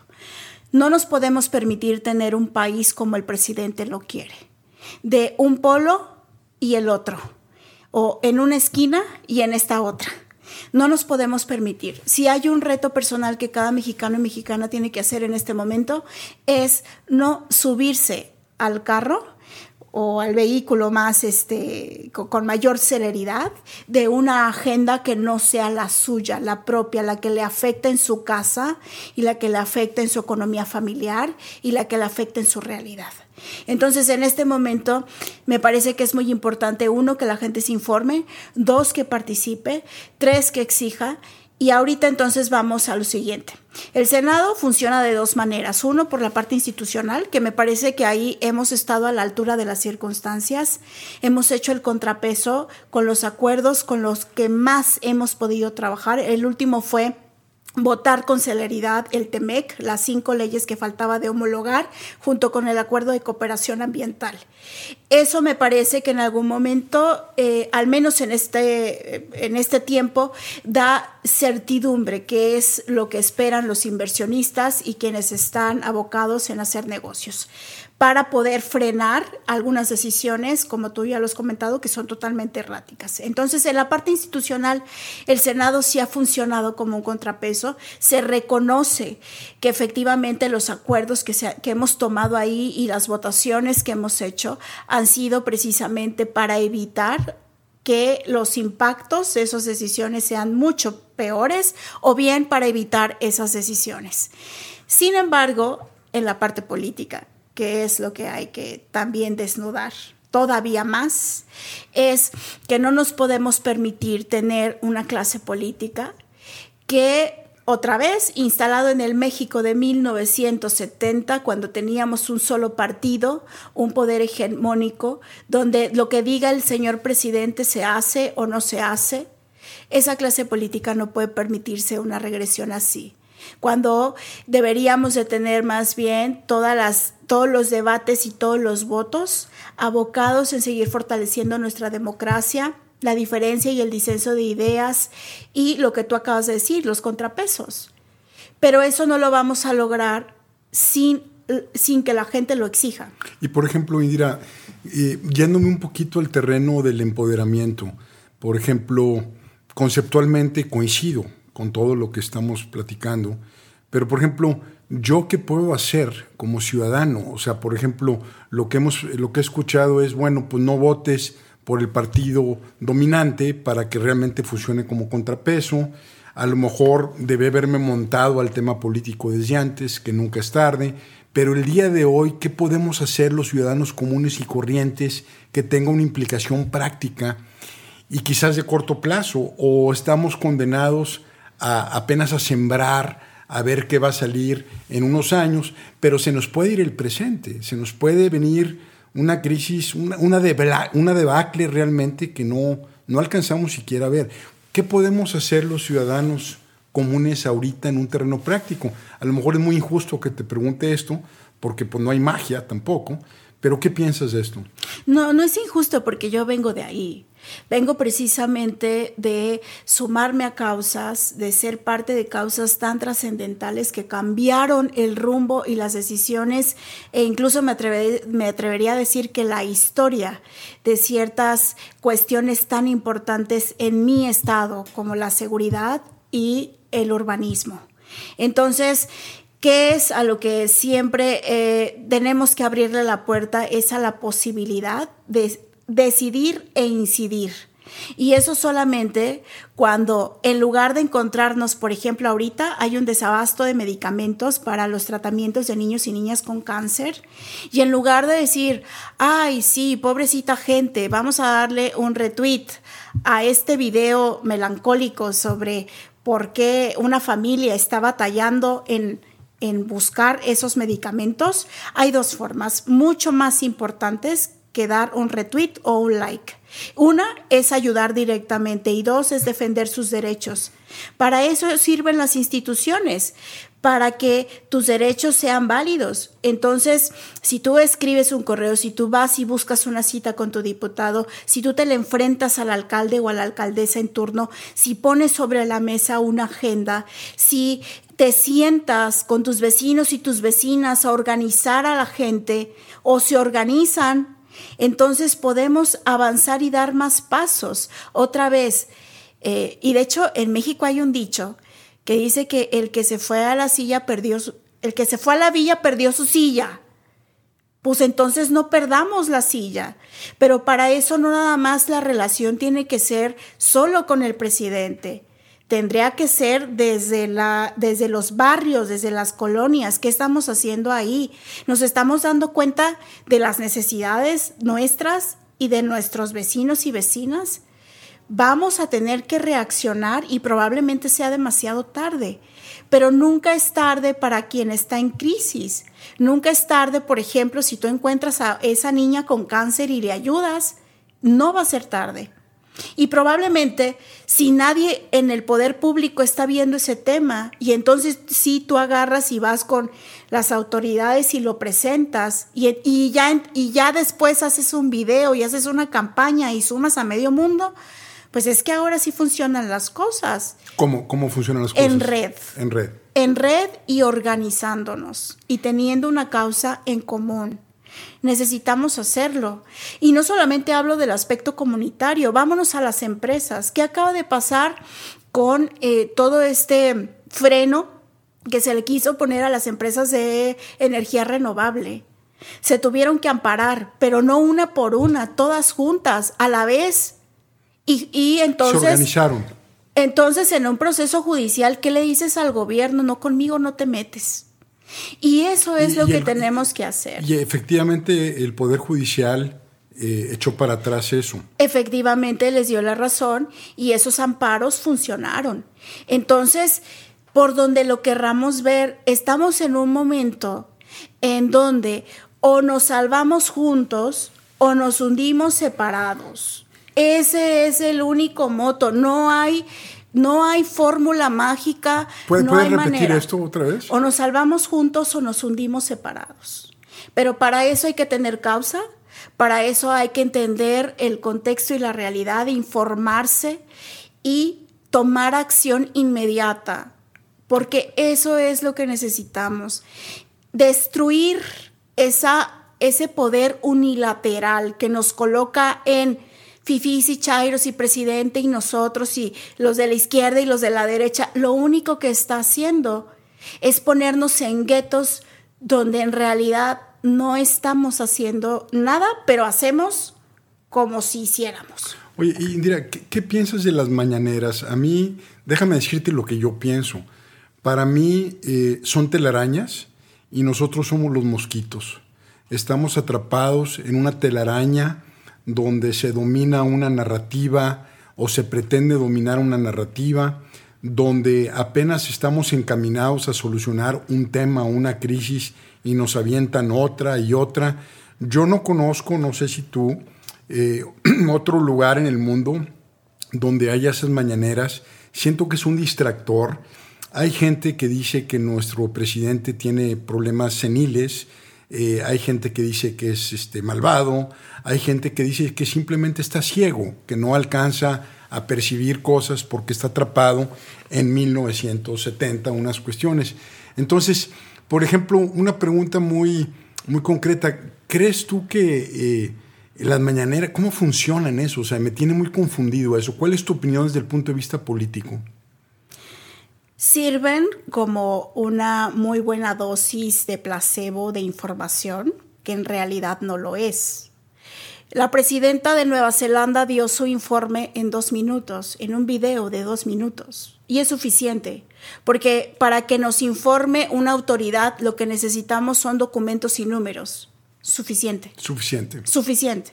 No nos podemos permitir tener un país como el presidente lo quiere, de un polo y el otro, o en una esquina y en esta otra. No nos podemos permitir. Si hay un reto personal que cada mexicano y mexicana tiene que hacer en este momento, es no subirse al carro o al vehículo más este con, mayor celeridad de una agenda que no sea la suya, la propia, la que le afecta en su casa y la que le afecta en su economía familiar y la que le afecta en su realidad. Entonces, en este momento, me parece que es muy importante, uno, que la gente se informe, dos, que participe, tres, que exija y ahorita entonces vamos a lo siguiente. El Senado funciona de dos maneras. Uno, por la parte institucional, que me parece que ahí hemos estado a la altura de las circunstancias. Hemos hecho el contrapeso con los acuerdos con los que más hemos podido trabajar. El último fue votar con celeridad el TEMEC, las cinco leyes que faltaba de homologar, junto con el acuerdo de cooperación ambiental. Eso me parece que en algún momento, eh, al menos en este, en este tiempo, da certidumbre, que es lo que esperan los inversionistas y quienes están abocados en hacer negocios para poder frenar algunas decisiones, como tú ya lo has comentado, que son totalmente erráticas. Entonces, en la parte institucional, el Senado sí ha funcionado como un contrapeso, se reconoce que efectivamente los acuerdos que, que hemos tomado ahí y las votaciones que hemos hecho han sido precisamente para evitar que los impactos de esas decisiones sean mucho peores o bien para evitar esas decisiones. Sin embargo, en la parte política, que es lo que hay que también desnudar todavía más, es que no nos podemos permitir tener una clase política que otra vez instalado en el México de 1970, cuando teníamos un solo partido, un poder hegemónico, donde lo que diga el señor presidente se hace o no se hace, esa clase política no puede permitirse una regresión así cuando deberíamos de tener más bien todas las, todos los debates y todos los votos abocados en seguir fortaleciendo nuestra democracia, la diferencia y el disenso de ideas y lo que tú acabas de decir, los contrapesos. Pero eso no lo vamos a lograr sin, sin que la gente lo exija. Y por ejemplo, Indira, eh, yéndome un poquito al terreno del empoderamiento, por ejemplo, conceptualmente coincido con todo lo que estamos platicando. Pero, por ejemplo, ¿yo qué puedo hacer como ciudadano? O sea, por ejemplo, lo que, hemos, lo que he escuchado es, bueno, pues no votes por el partido dominante para que realmente funcione como contrapeso. A lo mejor debe haberme montado al tema político desde antes, que nunca es tarde. Pero el día de hoy, ¿qué podemos hacer los ciudadanos comunes y corrientes que tenga una implicación práctica y quizás de corto plazo? ¿O estamos condenados apenas a sembrar, a ver qué va a salir en unos años, pero se nos puede ir el presente, se nos puede venir una crisis, una, una, debacle realmente que no, no alcanzamos siquiera a ver. ¿Qué podemos hacer los ciudadanos comunes ahorita en un terreno práctico? A lo mejor es muy injusto que te pregunte esto, porque pues no hay magia tampoco, pero ¿qué piensas de esto? No, no es injusto porque yo vengo de ahí. Vengo precisamente de sumarme a causas, de ser parte de causas tan trascendentales que cambiaron el rumbo y las decisiones e incluso me, atrevería a decir que la historia de ciertas cuestiones tan importantes en mi estado como la seguridad y el urbanismo. Entonces, ¿Qué es a lo que siempre eh, tenemos que abrirle la puerta? Es a la posibilidad de decidir e incidir. Y eso solamente cuando en lugar de encontrarnos, por ejemplo, ahorita hay un desabasto de medicamentos para los tratamientos de niños y niñas con cáncer, y en lugar de decir, ay, sí, pobrecita gente, vamos a darle un retweet a este video melancólico sobre por qué una familia está batallando en en buscar esos medicamentos, hay dos formas mucho más importantes que dar un retweet o un like. Una es ayudar directamente y dos es defender sus derechos. Para eso sirven las instituciones, para que tus derechos sean válidos. Entonces, si tú escribes un correo, si tú vas y buscas una cita con tu diputado, si tú te le enfrentas al alcalde o a la alcaldesa en turno, si pones sobre la mesa una agenda, si te sientas con tus vecinos y tus vecinas a organizar a la gente o se organizan entonces podemos avanzar y dar más pasos. Otra vez, eh, y de hecho en México hay un dicho que dice que el que se fue a la silla perdió su, el que se fue a la villa perdió su silla. Pues entonces no perdamos la silla. Pero para eso no nada más la relación tiene que ser solo con el presidente tendría que ser desde, la, desde los barrios, desde las colonias. ¿Qué estamos haciendo ahí? Nos estamos dando cuenta de las necesidades nuestras y de nuestros vecinos y vecinas. Vamos a tener que reaccionar y probablemente sea demasiado tarde, pero nunca es tarde para quien está en crisis. Nunca es tarde, por ejemplo, si tú encuentras a esa niña con cáncer y le ayudas, no va a ser tarde. Y probablemente si nadie en el poder público está viendo ese tema y entonces si tú agarras y vas con las autoridades y lo presentas y, ya, y ya después haces un video y haces una campaña y sumas a medio mundo, pues es que ahora sí funcionan las cosas. ¿Cómo, cómo funcionan las cosas? En red. En red. En red y organizándonos y teniendo una causa en común. Necesitamos hacerlo. Y no solamente hablo del aspecto comunitario, vámonos a las empresas. ¿Qué acaba de pasar con eh, todo este freno que se le quiso poner a las empresas de energía renovable? Se tuvieron que amparar, pero no una por una, todas juntas, a la vez. Y, y entonces... Se organizaron. Entonces, en un proceso judicial, ¿qué le dices al gobierno? No, conmigo no te metes. Y eso es lo que tenemos que hacer. Y efectivamente el Poder Judicial eh, echó para atrás eso. Efectivamente les dio la razón y esos amparos funcionaron. Entonces, por donde lo querramos ver, estamos en un momento en donde o nos salvamos juntos o nos hundimos separados. Ese es el único moto. No hay no hay fórmula mágica. ¿Puedes no repetir esto otra vez? O nos salvamos juntos o nos hundimos separados. Pero para eso hay que tener causa, para eso hay que entender el contexto y la realidad, informarse y tomar acción inmediata, porque eso es lo que necesitamos. Destruir esa, ese poder unilateral que nos coloca en fifís y chairos y presidente y nosotros y los de la izquierda y los de la derecha, lo único que está haciendo es ponernos en guetos donde en realidad no estamos haciendo nada, pero hacemos como si hiciéramos. Oye, Indira, ¿qué, piensas de las mañaneras? A mí, déjame decirte lo que yo pienso. Para mí eh, son telarañas y nosotros somos los mosquitos. Estamos atrapados en una telaraña donde se domina una narrativa o se pretende dominar una narrativa, donde apenas estamos encaminados a solucionar un tema, una crisis, y nos avientan otra y otra. Yo no conozco, no sé si tú, eh, [CLEARS THROAT] otro lugar en el mundo donde haya esas mañaneras. Siento que es un distractor. Hay gente que dice que nuestro presidente tiene problemas seniles, eh, hay gente que dice que es este, malvado, hay gente que dice que simplemente está ciego, que no alcanza a percibir cosas porque está atrapado en 1970, unas cuestiones. Entonces, por ejemplo, una pregunta muy, muy concreta, ¿crees tú que eh, las mañaneras, cómo funcionan eso? O sea, me tiene muy confundido eso. ¿Cuál es tu opinión desde el punto de vista político? Sirven como una muy buena dosis de placebo de información, que en realidad no lo es. La presidenta de Nueva Zelanda dio su informe en dos minutos, en un video de dos minutos. Y es suficiente, porque para que nos informe una autoridad lo que necesitamos son documentos y números. Suficiente. Suficiente. Suficiente.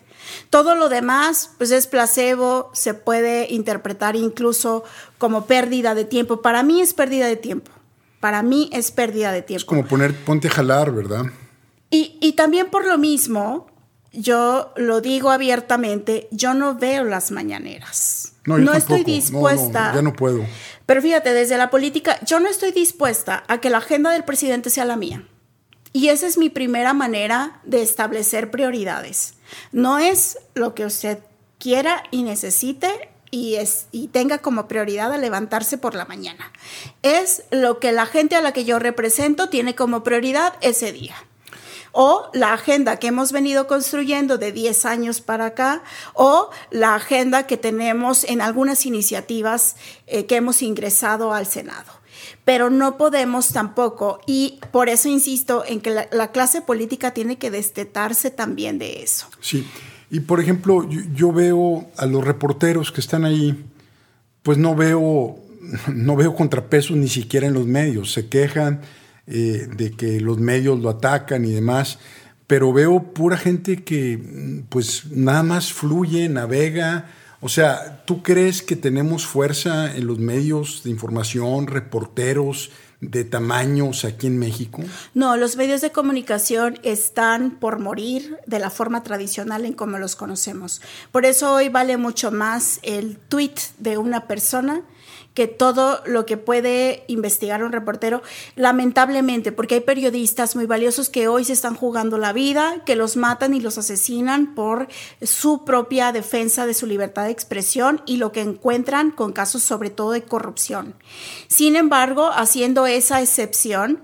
Todo lo demás, pues es placebo, se puede interpretar incluso como pérdida de tiempo. Para mí es pérdida de tiempo. Para mí es pérdida de tiempo. Es como poner, ponte a jalar, ¿verdad? Y, y también por lo mismo, yo lo digo abiertamente, yo no veo las mañaneras. No, no estoy dispuesta. No, ya no puedo. Pero fíjate, desde la política, yo no estoy dispuesta a que la agenda del presidente sea la mía. Y esa es mi primera manera de establecer prioridades. No es lo que usted quiera y necesite y, tenga como prioridad a levantarse por la mañana. Es lo que la gente a la que yo represento tiene como prioridad ese día o la agenda que hemos venido construyendo de 10 años para acá, o la agenda que tenemos en algunas iniciativas eh, que hemos ingresado al Senado. Pero no podemos tampoco, y por eso insisto en que la, clase política tiene que destetarse también de eso. Sí, y por ejemplo, yo, veo a los reporteros que están ahí, pues no veo, no veo contrapesos ni siquiera en los medios, se quejan eh, de que los medios lo atacan y demás, pero veo pura gente que pues nada más fluye, navega. O sea, ¿tú crees que tenemos fuerza en los medios de información, reporteros de tamaños aquí en México? No, los medios de comunicación están por morir de la forma tradicional en como los conocemos. Por eso hoy vale mucho más el tweet de una persona que todo lo que puede investigar un reportero, lamentablemente, porque hay periodistas muy valiosos que hoy se están jugando la vida, que los matan y los asesinan por su propia defensa de su libertad de expresión y lo que encuentran con casos sobre todo de corrupción. Sin embargo, haciendo esa excepción,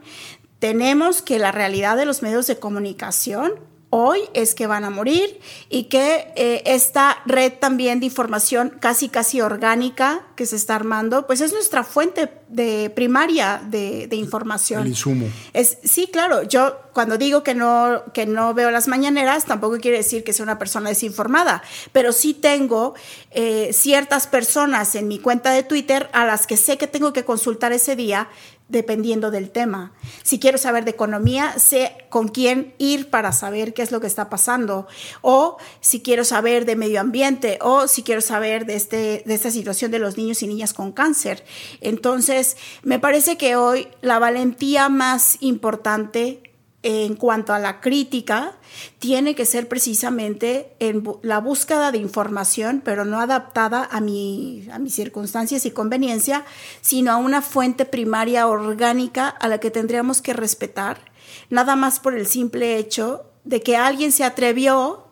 tenemos que la realidad de los medios de comunicación hoy es que van a morir y que eh, esta red también de información casi casi orgánica que se está armando, pues es nuestra fuente de primaria de, información. El insumo. Es, sí, claro, yo cuando digo que no, que no veo las mañaneras, tampoco quiere decir que sea una persona desinformada, pero sí tengo eh, ciertas personas en mi cuenta de Twitter a las que sé que tengo que consultar ese día dependiendo del tema. Si quiero saber de economía, sé con quién ir para saber qué es lo que está pasando. O si quiero saber de medio ambiente, o si quiero saber de, este, de esta situación de los niños y niñas con cáncer. Entonces, me parece que hoy la valentía más importante en cuanto a la crítica tiene que ser precisamente en la búsqueda de información, pero no adaptada a, mi, a mis circunstancias y conveniencia, sino a una fuente primaria orgánica a la que tendríamos que respetar, nada más por el simple hecho de que alguien se atrevió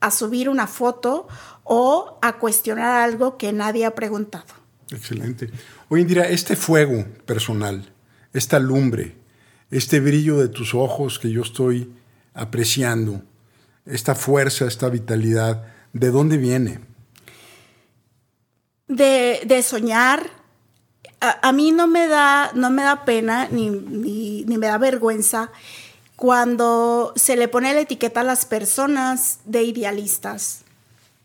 a subir una foto o a cuestionar algo que nadie ha preguntado. Excelente. Oye, este fuego personal, esta lumbre, este brillo de tus ojos que yo estoy apreciando, esta fuerza, esta vitalidad, ¿de dónde viene? De, soñar. A, mí no me da, no me da pena ni, ni me da vergüenza cuando se le pone la etiqueta a las personas de idealistas.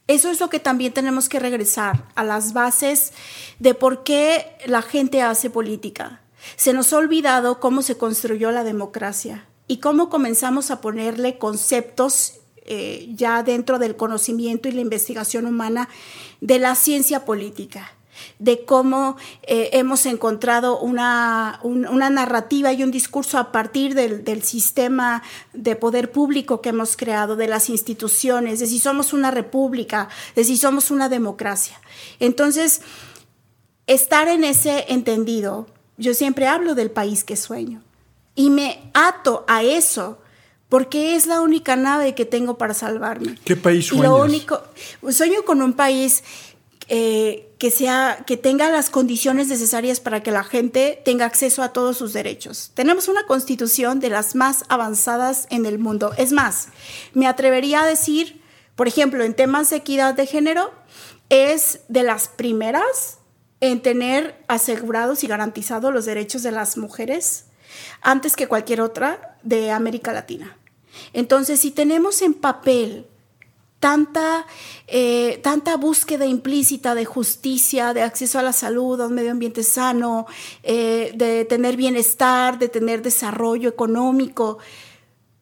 Eso es lo que también tenemos que regresar a las bases de por qué la gente hace política. Se nos ha olvidado cómo se construyó la democracia y cómo comenzamos a ponerle conceptos eh, ya dentro del conocimiento y la investigación humana de la ciencia política de cómo eh, hemos encontrado una, narrativa y un discurso a partir del, sistema de poder público que hemos creado, de las instituciones, de si somos una república, de si somos una democracia. Entonces, estar en ese entendido yo siempre hablo del país que sueño y me ato a eso porque es la única nave que tengo para salvarme. ¿Qué país sueñas? Lo único, sueño con un país eh, que, sea, que tenga las condiciones necesarias para que la gente tenga acceso a todos sus derechos. Tenemos una constitución de las más avanzadas en el mundo. Es más, me atrevería a decir, por ejemplo, en temas de equidad de género, es de las primeras en tener asegurados y garantizados los derechos de las mujeres antes que cualquier otra de América Latina. Entonces, si tenemos en papel tanta, eh, tanta búsqueda implícita de justicia, de acceso a la salud, a un medio ambiente sano, eh, de tener bienestar, de tener desarrollo económico.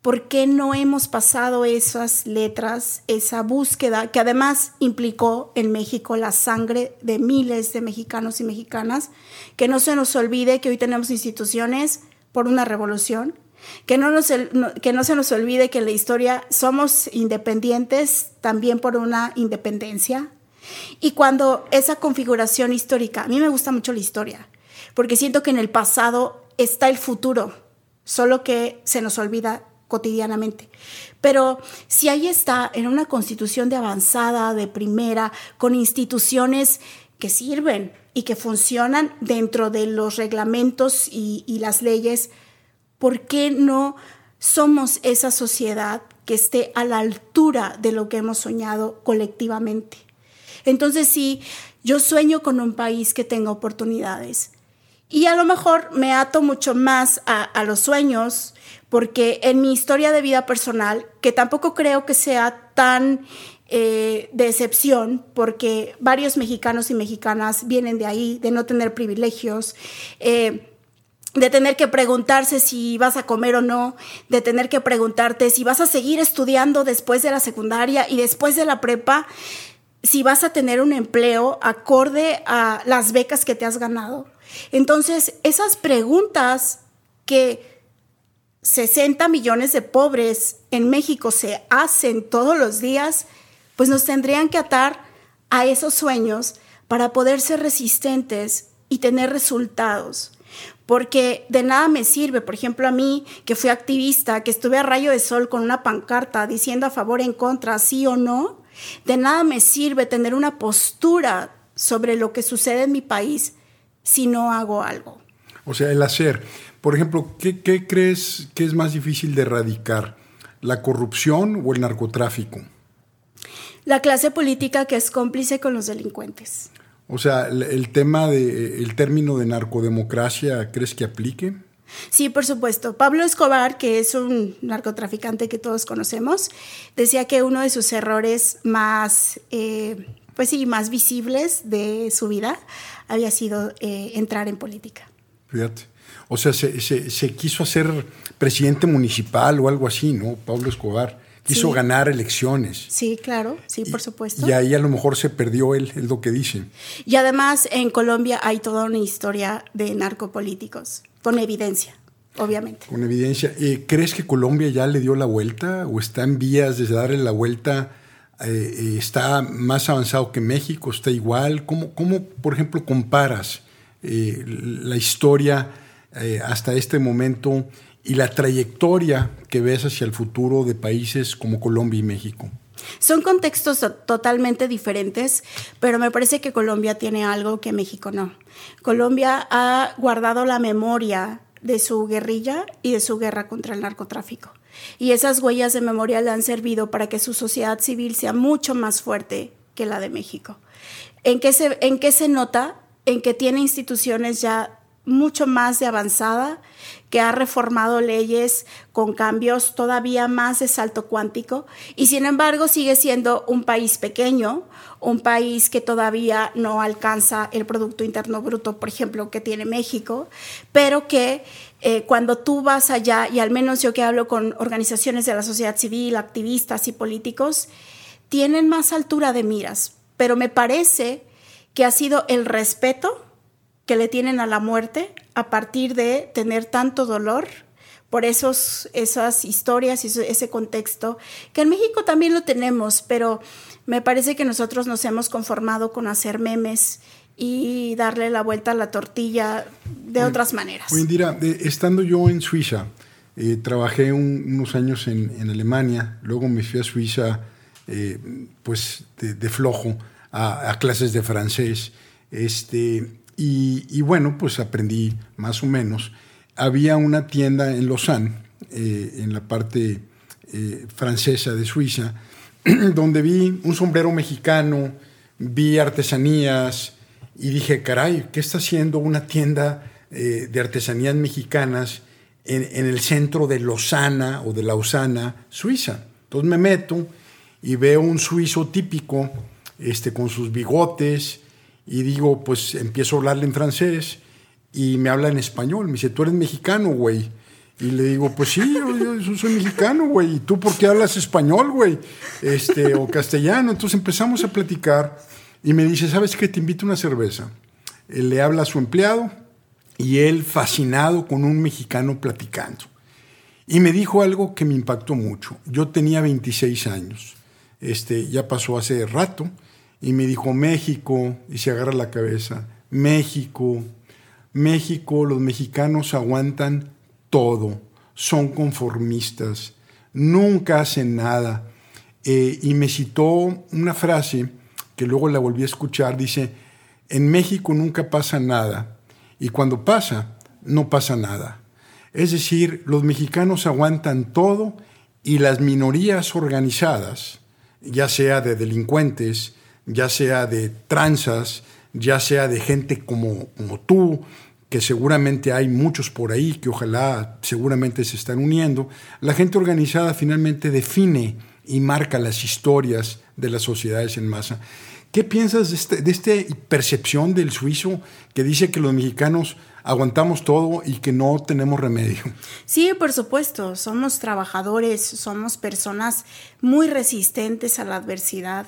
¿Por qué no hemos pasado esas letras, esa búsqueda que además implicó en México la sangre de miles de mexicanos y mexicanas? Que no se nos olvide que hoy tenemos instituciones por una revolución, que no, que no se nos olvide que en la historia somos independientes también por una independencia. Y cuando esa configuración histórica, a mí me gusta mucho la historia, porque siento que en el pasado está el futuro, solo que se nos olvida cotidianamente. Pero si ahí está, en una constitución de avanzada, de primera, con instituciones que sirven y que funcionan dentro de los reglamentos y, y las leyes, ¿por qué no somos esa sociedad que esté a la altura de lo que hemos soñado colectivamente? Entonces sí, yo sueño con un país que tenga oportunidades. Y a lo mejor me ato mucho más a, los sueños porque en mi historia de vida personal, que tampoco creo que sea tan eh, de excepción, porque varios mexicanos y mexicanas vienen de ahí, de no tener privilegios. Eh, de tener que preguntarse si vas a comer o no, de tener que preguntarte si vas a seguir estudiando después de la secundaria y después de la prepa, si vas a tener un empleo acorde a las becas que te has ganado. Entonces, esas preguntas que 60 millones de pobres en México se hacen todos los días, pues nos tendrían que atar a esos sueños para poder ser resistentes y tener resultados. Porque de nada me sirve, por ejemplo, a mí que fui activista, que estuve a rayo de sol con una pancarta diciendo a favor, en contra, sí o no, de nada me sirve tener una postura sobre lo que sucede en mi país si no hago algo. O sea, el hacer. Por ejemplo, ¿qué, crees que es más difícil de erradicar? ¿La corrupción o el narcotráfico? La clase política que es cómplice con los delincuentes. O sea, el, tema de el término de narcodemocracia, ¿crees que aplique? Sí, por supuesto. Pablo Escobar, que es un narcotraficante que todos conocemos, decía que uno de sus errores más, eh, pues sí, más visibles de su vida había sido eh, entrar en política. Fíjate. O sea, se, quiso hacer presidente municipal o algo así, ¿no? Pablo Escobar. Quiso ganar elecciones. Sí, claro, sí, por supuesto. Y, ahí a lo mejor se perdió él, es lo que dice. Y además en Colombia hay toda una historia de narcopolíticos, con evidencia, obviamente. Con evidencia. Eh, ¿Crees que Colombia ya le dio la vuelta o está en vías de darle la vuelta? Eh, eh, ¿Está más avanzado que México? ¿Está igual? ¿Cómo, cómo por ejemplo, comparas la historia hasta este momento y la trayectoria que ves hacia el futuro de países como Colombia y México? Son contextos totalmente diferentes, pero me parece que Colombia tiene algo que México no. Colombia ha guardado la memoria de su guerrilla y de su guerra contra el narcotráfico. Y esas huellas de memoria le han servido para que su sociedad civil sea mucho más fuerte que la de México. ¿En qué se, en qué se nota? En que tiene instituciones ya mucho más de avanzada, que ha reformado leyes con cambios todavía más de salto cuántico y sin embargo sigue siendo un país pequeño, un país que todavía no alcanza el Producto Interno Bruto, por ejemplo, que tiene México, pero que eh, cuando tú vas allá, y al menos yo que hablo con organizaciones de la sociedad civil, activistas y políticos, tienen más altura de miras, pero me parece que ha sido el respeto que le tienen a la muerte a partir de tener tanto dolor por esos, esas historias y ese contexto, que en México también lo tenemos, pero me parece que nosotros nos hemos conformado con hacer memes y darle la vuelta a la tortilla de otras maneras. Oye, Indira, estando yo en Suiza, eh, trabajé unos años en, Alemania, luego me fui a Suiza eh, pues de, flojo a, a, clases de francés. Este, y, bueno, pues aprendí más o menos. Había una tienda en Lausanne, eh, en la parte eh, francesa de Suiza, [CLEARS THROAT] donde vi un sombrero mexicano, vi artesanías y dije, caray, ¿qué está haciendo una tienda eh, de artesanías mexicanas en, el centro de Lausana o de Lausana, Suiza? Entonces me meto y veo un suizo típico, este, con sus bigotes, y digo, pues empiezo a hablarle en francés y me habla en español. Me dice, tú eres mexicano, güey. Y le digo, pues sí, yo, soy mexicano, güey. ¿Y tú por qué hablas español, güey? Este, o castellano. Entonces empezamos a platicar y me dice, ¿sabes qué? Te invito a una cerveza. Le habla a su empleado y él fascinado con un mexicano platicando. Y me dijo algo que me impactó mucho. Yo tenía 26 años. Este, ya pasó hace rato. Y me dijo, México, y se agarra la cabeza, México, México, los mexicanos aguantan todo, son conformistas, nunca hacen nada. Eh, y me citó una frase que luego la volví a escuchar, dice, en México nunca pasa nada, y cuando pasa, no pasa nada. Es decir, los mexicanos aguantan todo y las minorías organizadas, ya sea de delincuentes, ya sea de tranzas, ya sea de gente como, como tú, que seguramente hay muchos por ahí que ojalá seguramente se están uniendo, la gente organizada finalmente define y marca las historias de las sociedades en masa. ¿Qué piensas de, este, de esta percepción del suizo que dice que los mexicanos aguantamos todo y que no tenemos remedio? Sí, por supuesto, somos trabajadores, somos personas muy resistentes a la adversidad.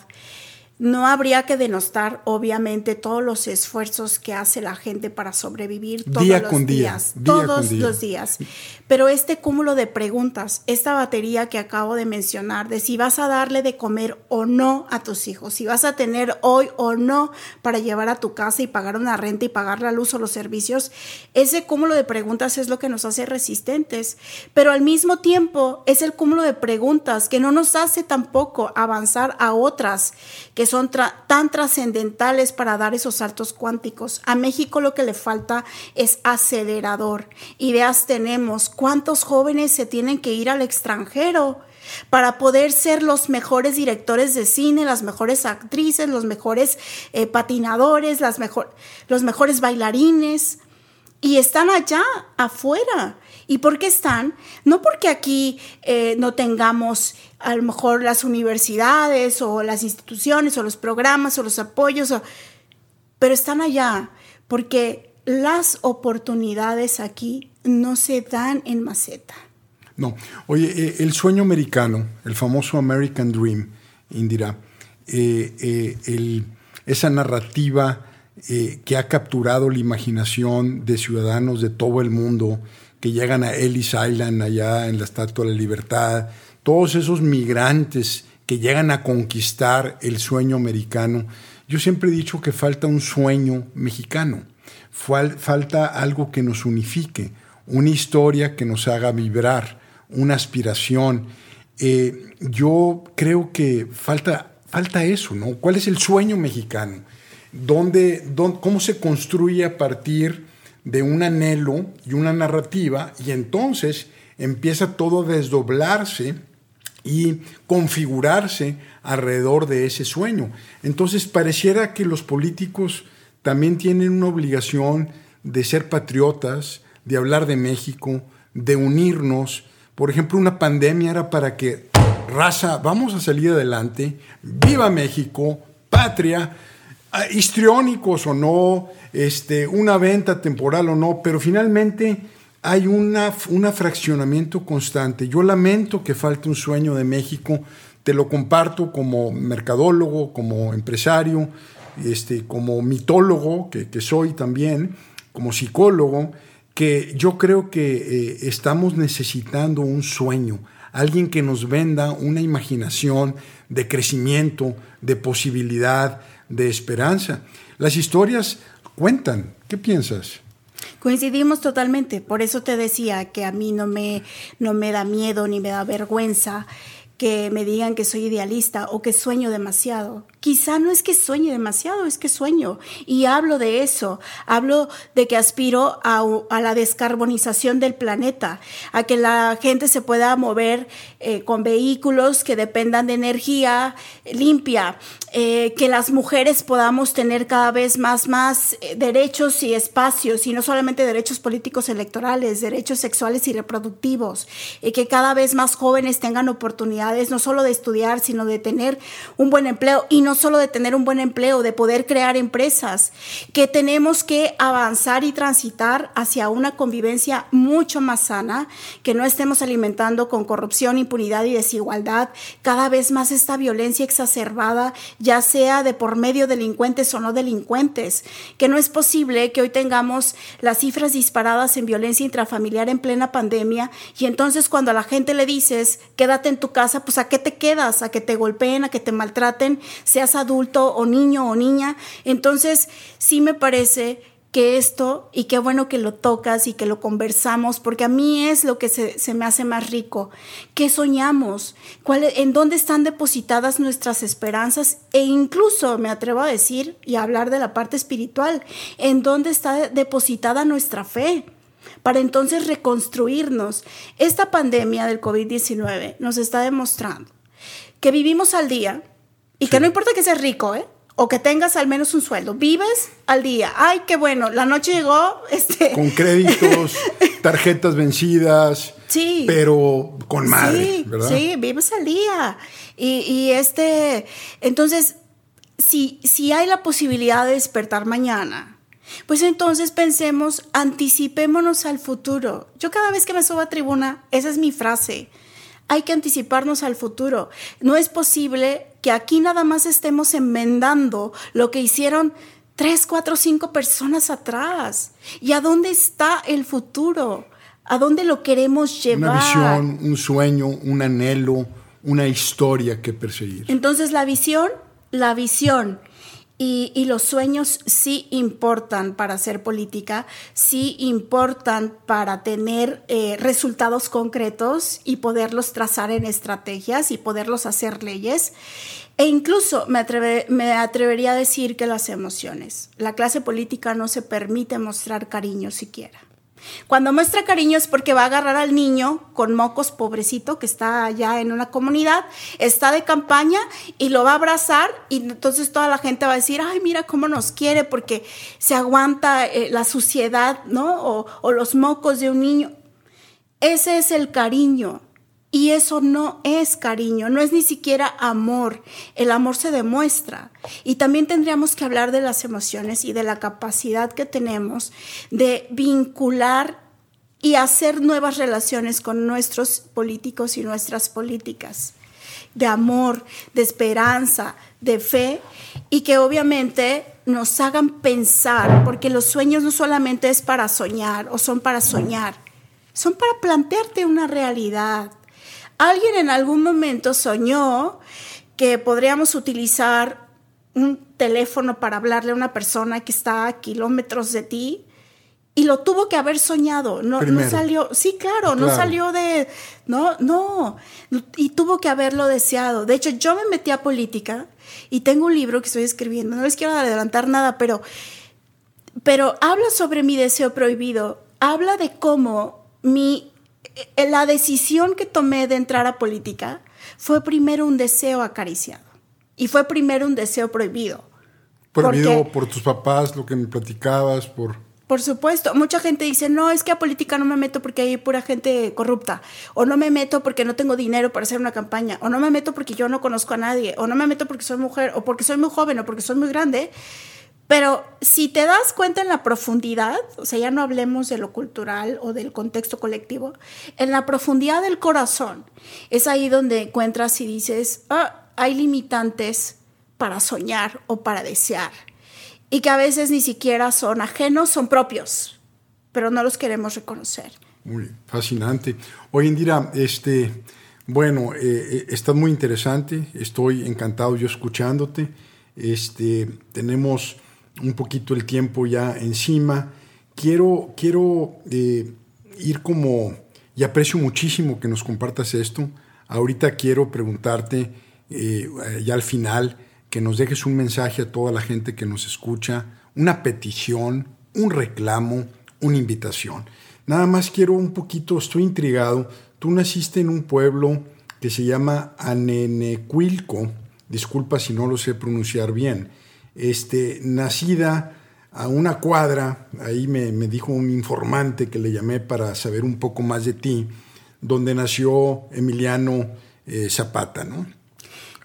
No habría que denostar, obviamente, todos los esfuerzos que hace la gente para sobrevivir todos día los con días, día, todos los días. Pero este cúmulo de preguntas, esta batería que acabo de mencionar, de si vas a darle de comer o no a tus hijos, si vas a tener hoy o no para llevar a tu casa y pagar una renta y pagar la luz o los servicios, ese cúmulo de preguntas es lo que nos hace resistentes. Pero al mismo tiempo es el cúmulo de preguntas que no nos hace tampoco avanzar a otras que son tan trascendentales para dar esos saltos cuánticos. A México lo que le falta es acelerador. Ideas tenemos. ¿Cuántos jóvenes se tienen que ir al extranjero? para poder ser los mejores directores de cine, las mejores actrices, los mejores eh, patinadores, las mejor, los mejores bailarines. Y están allá, afuera. ¿Y por qué están? No porque aquí eh, no tengamos a lo mejor las universidades o las instituciones o los programas o los apoyos, pero están allá porque las oportunidades aquí no se dan en maceta. No, oye, eh, el sueño americano, el famoso American Dream, Indira, eh, esa narrativa que ha capturado la imaginación de ciudadanos de todo el mundo, que llegan a Ellis Island, allá en la Estatua de la Libertad, todos esos migrantes que llegan a conquistar el sueño americano. Yo siempre he dicho que falta un sueño mexicano, falta algo que nos unifique, una historia que nos haga vibrar, una aspiración. Eh, yo creo que falta, falta eso, ¿no? ¿Cuál es el sueño mexicano? ¿Dónde, dónde, ¿Cómo se construye a partir de un anhelo y una narrativa y entonces empieza todo a desdoblarse y configurarse alrededor de ese sueño. Entonces pareciera que los políticos también tienen una obligación de ser patriotas, de hablar de México, de unirnos. Por ejemplo, una pandemia era para que, raza, vamos a salir adelante, viva México, patria, ah, histriónicos o no, este, una venta temporal o no, pero finalmente hay una, un fraccionamiento constante. Yo lamento que falte un sueño de México, te lo comparto como mercadólogo, como empresario, este, como mitólogo, que, soy también, como psicólogo, que yo creo que eh, estamos necesitando un sueño, alguien que nos venda una imaginación de crecimiento, de posibilidad, de esperanza. Las historias cuentan. ¿Qué piensas? Coincidimos totalmente, por eso te decía que a mí no me, no me da miedo ni me da vergüenza que me digan que soy idealista o que sueño demasiado quizá no es que sueñe demasiado, es que sueño. Y hablo de eso, hablo de que aspiro a, la descarbonización del planeta, a que la gente se pueda mover eh, con vehículos que dependan de energía limpia, eh, que las mujeres podamos tener cada vez más, más eh, derechos y espacios, y no solamente derechos políticos electorales, derechos sexuales y reproductivos, y que cada vez más jóvenes tengan oportunidades no solo de estudiar, sino de tener un buen empleo y no solo de tener un buen empleo, de poder crear empresas, que tenemos que avanzar y transitar hacia una convivencia mucho más sana, que no estemos alimentando con corrupción, impunidad y desigualdad cada vez más esta violencia exacerbada, ya sea de por medio delincuentes o no delincuentes, que no es posible que hoy tengamos las cifras disparadas en violencia intrafamiliar en plena pandemia y entonces cuando a la gente le dices, quédate en tu casa, pues a qué te quedas, a que te golpeen, a que te maltraten, adulto o niño o niña. Entonces, sí me parece que esto, y qué bueno que lo tocas y que lo conversamos, porque a mí es lo que se, me hace más rico. ¿Qué soñamos? ¿Cuál, ¿En dónde están depositadas nuestras esperanzas? E incluso me atrevo a decir y a hablar de la parte espiritual, ¿en dónde está depositada nuestra fe? Para entonces reconstruirnos. Esta pandemia del COVID-19 nos está demostrando que vivimos al día y que no importa que seas rico, ¿eh? o que tengas al menos un sueldo. Vives al día. Ay, qué bueno, la noche llegó. [LAUGHS] Este... Con créditos, [LAUGHS] tarjetas vencidas. Sí. Pero con madre, sí, ¿verdad? Sí, vives al día. Y, y, este, entonces, si, si hay la posibilidad de despertar mañana, pues entonces pensemos, anticipémonos al futuro. Yo cada vez que me subo a tribuna, esa es mi frase. Hay que anticiparnos al futuro. No es posible que aquí nada más estemos enmendando lo que hicieron tres, cuatro, cinco personas atrás. ¿Y a dónde está el futuro? ¿A dónde lo queremos llevar? Una visión, un sueño, un anhelo, una historia que perseguir. Entonces la visión, la visión y, los sueños sí importan para hacer política, sí importan para tener eh, resultados concretos y poderlos trazar en estrategias y poderlos hacer leyes. E incluso me, me atrevería a decir que las emociones. La clase política no se permite mostrar cariño siquiera. Cuando muestra cariño es porque va a agarrar al niño con mocos pobrecito que está allá en una comunidad, está de campaña y lo va a abrazar y entonces toda la gente va a decir, ay, mira cómo nos quiere porque se aguanta eh, la suciedad, ¿no? O, o los mocos de un niño. Ese es el cariño. Y eso no es cariño, no es ni siquiera amor. El amor se demuestra. Y también tendríamos que hablar de las emociones y de la capacidad que tenemos de vincular y hacer nuevas relaciones con nuestros políticos y nuestras políticas. De amor, de esperanza, de fe y que obviamente nos hagan pensar, porque los sueños no solamente es para soñar o son para soñar, son para plantearte una realidad Alguien en algún momento soñó que podríamos utilizar un teléfono para hablarle a una persona que está a kilómetros de ti y lo tuvo que haber soñado, no, no salió, sí, claro, no salió de, no, no, y tuvo que haberlo deseado. De hecho, yo me metí a política y tengo un libro que estoy escribiendo, no les quiero adelantar nada, pero, pero habla sobre mi deseo prohibido, habla de cómo mi la decisión que tomé de entrar a política fue primero un deseo acariciado y fue primero un deseo prohibido. Prohibido por tus papás, lo que me platicabas, por... Por supuesto, mucha gente dice, no, es que a política no me meto porque hay pura gente corrupta, o no me meto porque no tengo dinero para hacer una campaña, o no me meto porque yo no conozco a nadie, o no me meto porque soy mujer, o porque soy muy joven, o porque soy muy grande. Pero si te das cuenta en la profundidad, o sea, ya no hablemos de lo cultural o del contexto colectivo, en la profundidad del corazón, es ahí donde encuentras y dices, ah, hay limitantes para soñar o para desear, y que a veces ni siquiera son ajenos, son propios, pero no los queremos reconocer. Muy fascinante. Oye, Indira, este, bueno, eh, eh, está muy interesante, estoy encantado yo escuchándote. Este, tenemos un poquito el tiempo ya encima. Quiero, quiero eh, ir como, y aprecio muchísimo que nos compartas esto. Ahorita quiero preguntarte, eh, ya al final, que nos dejes un mensaje a toda la gente que nos escucha, una petición, un reclamo, una invitación. Nada más quiero un poquito, estoy intrigado. Tú naciste en un pueblo que se llama Anenecuilco, disculpa si no lo sé pronunciar bien, este, nacida a una cuadra, ahí me, dijo un informante que le llamé para saber un poco más de ti, donde nació Emiliano eh, Zapata, ¿no?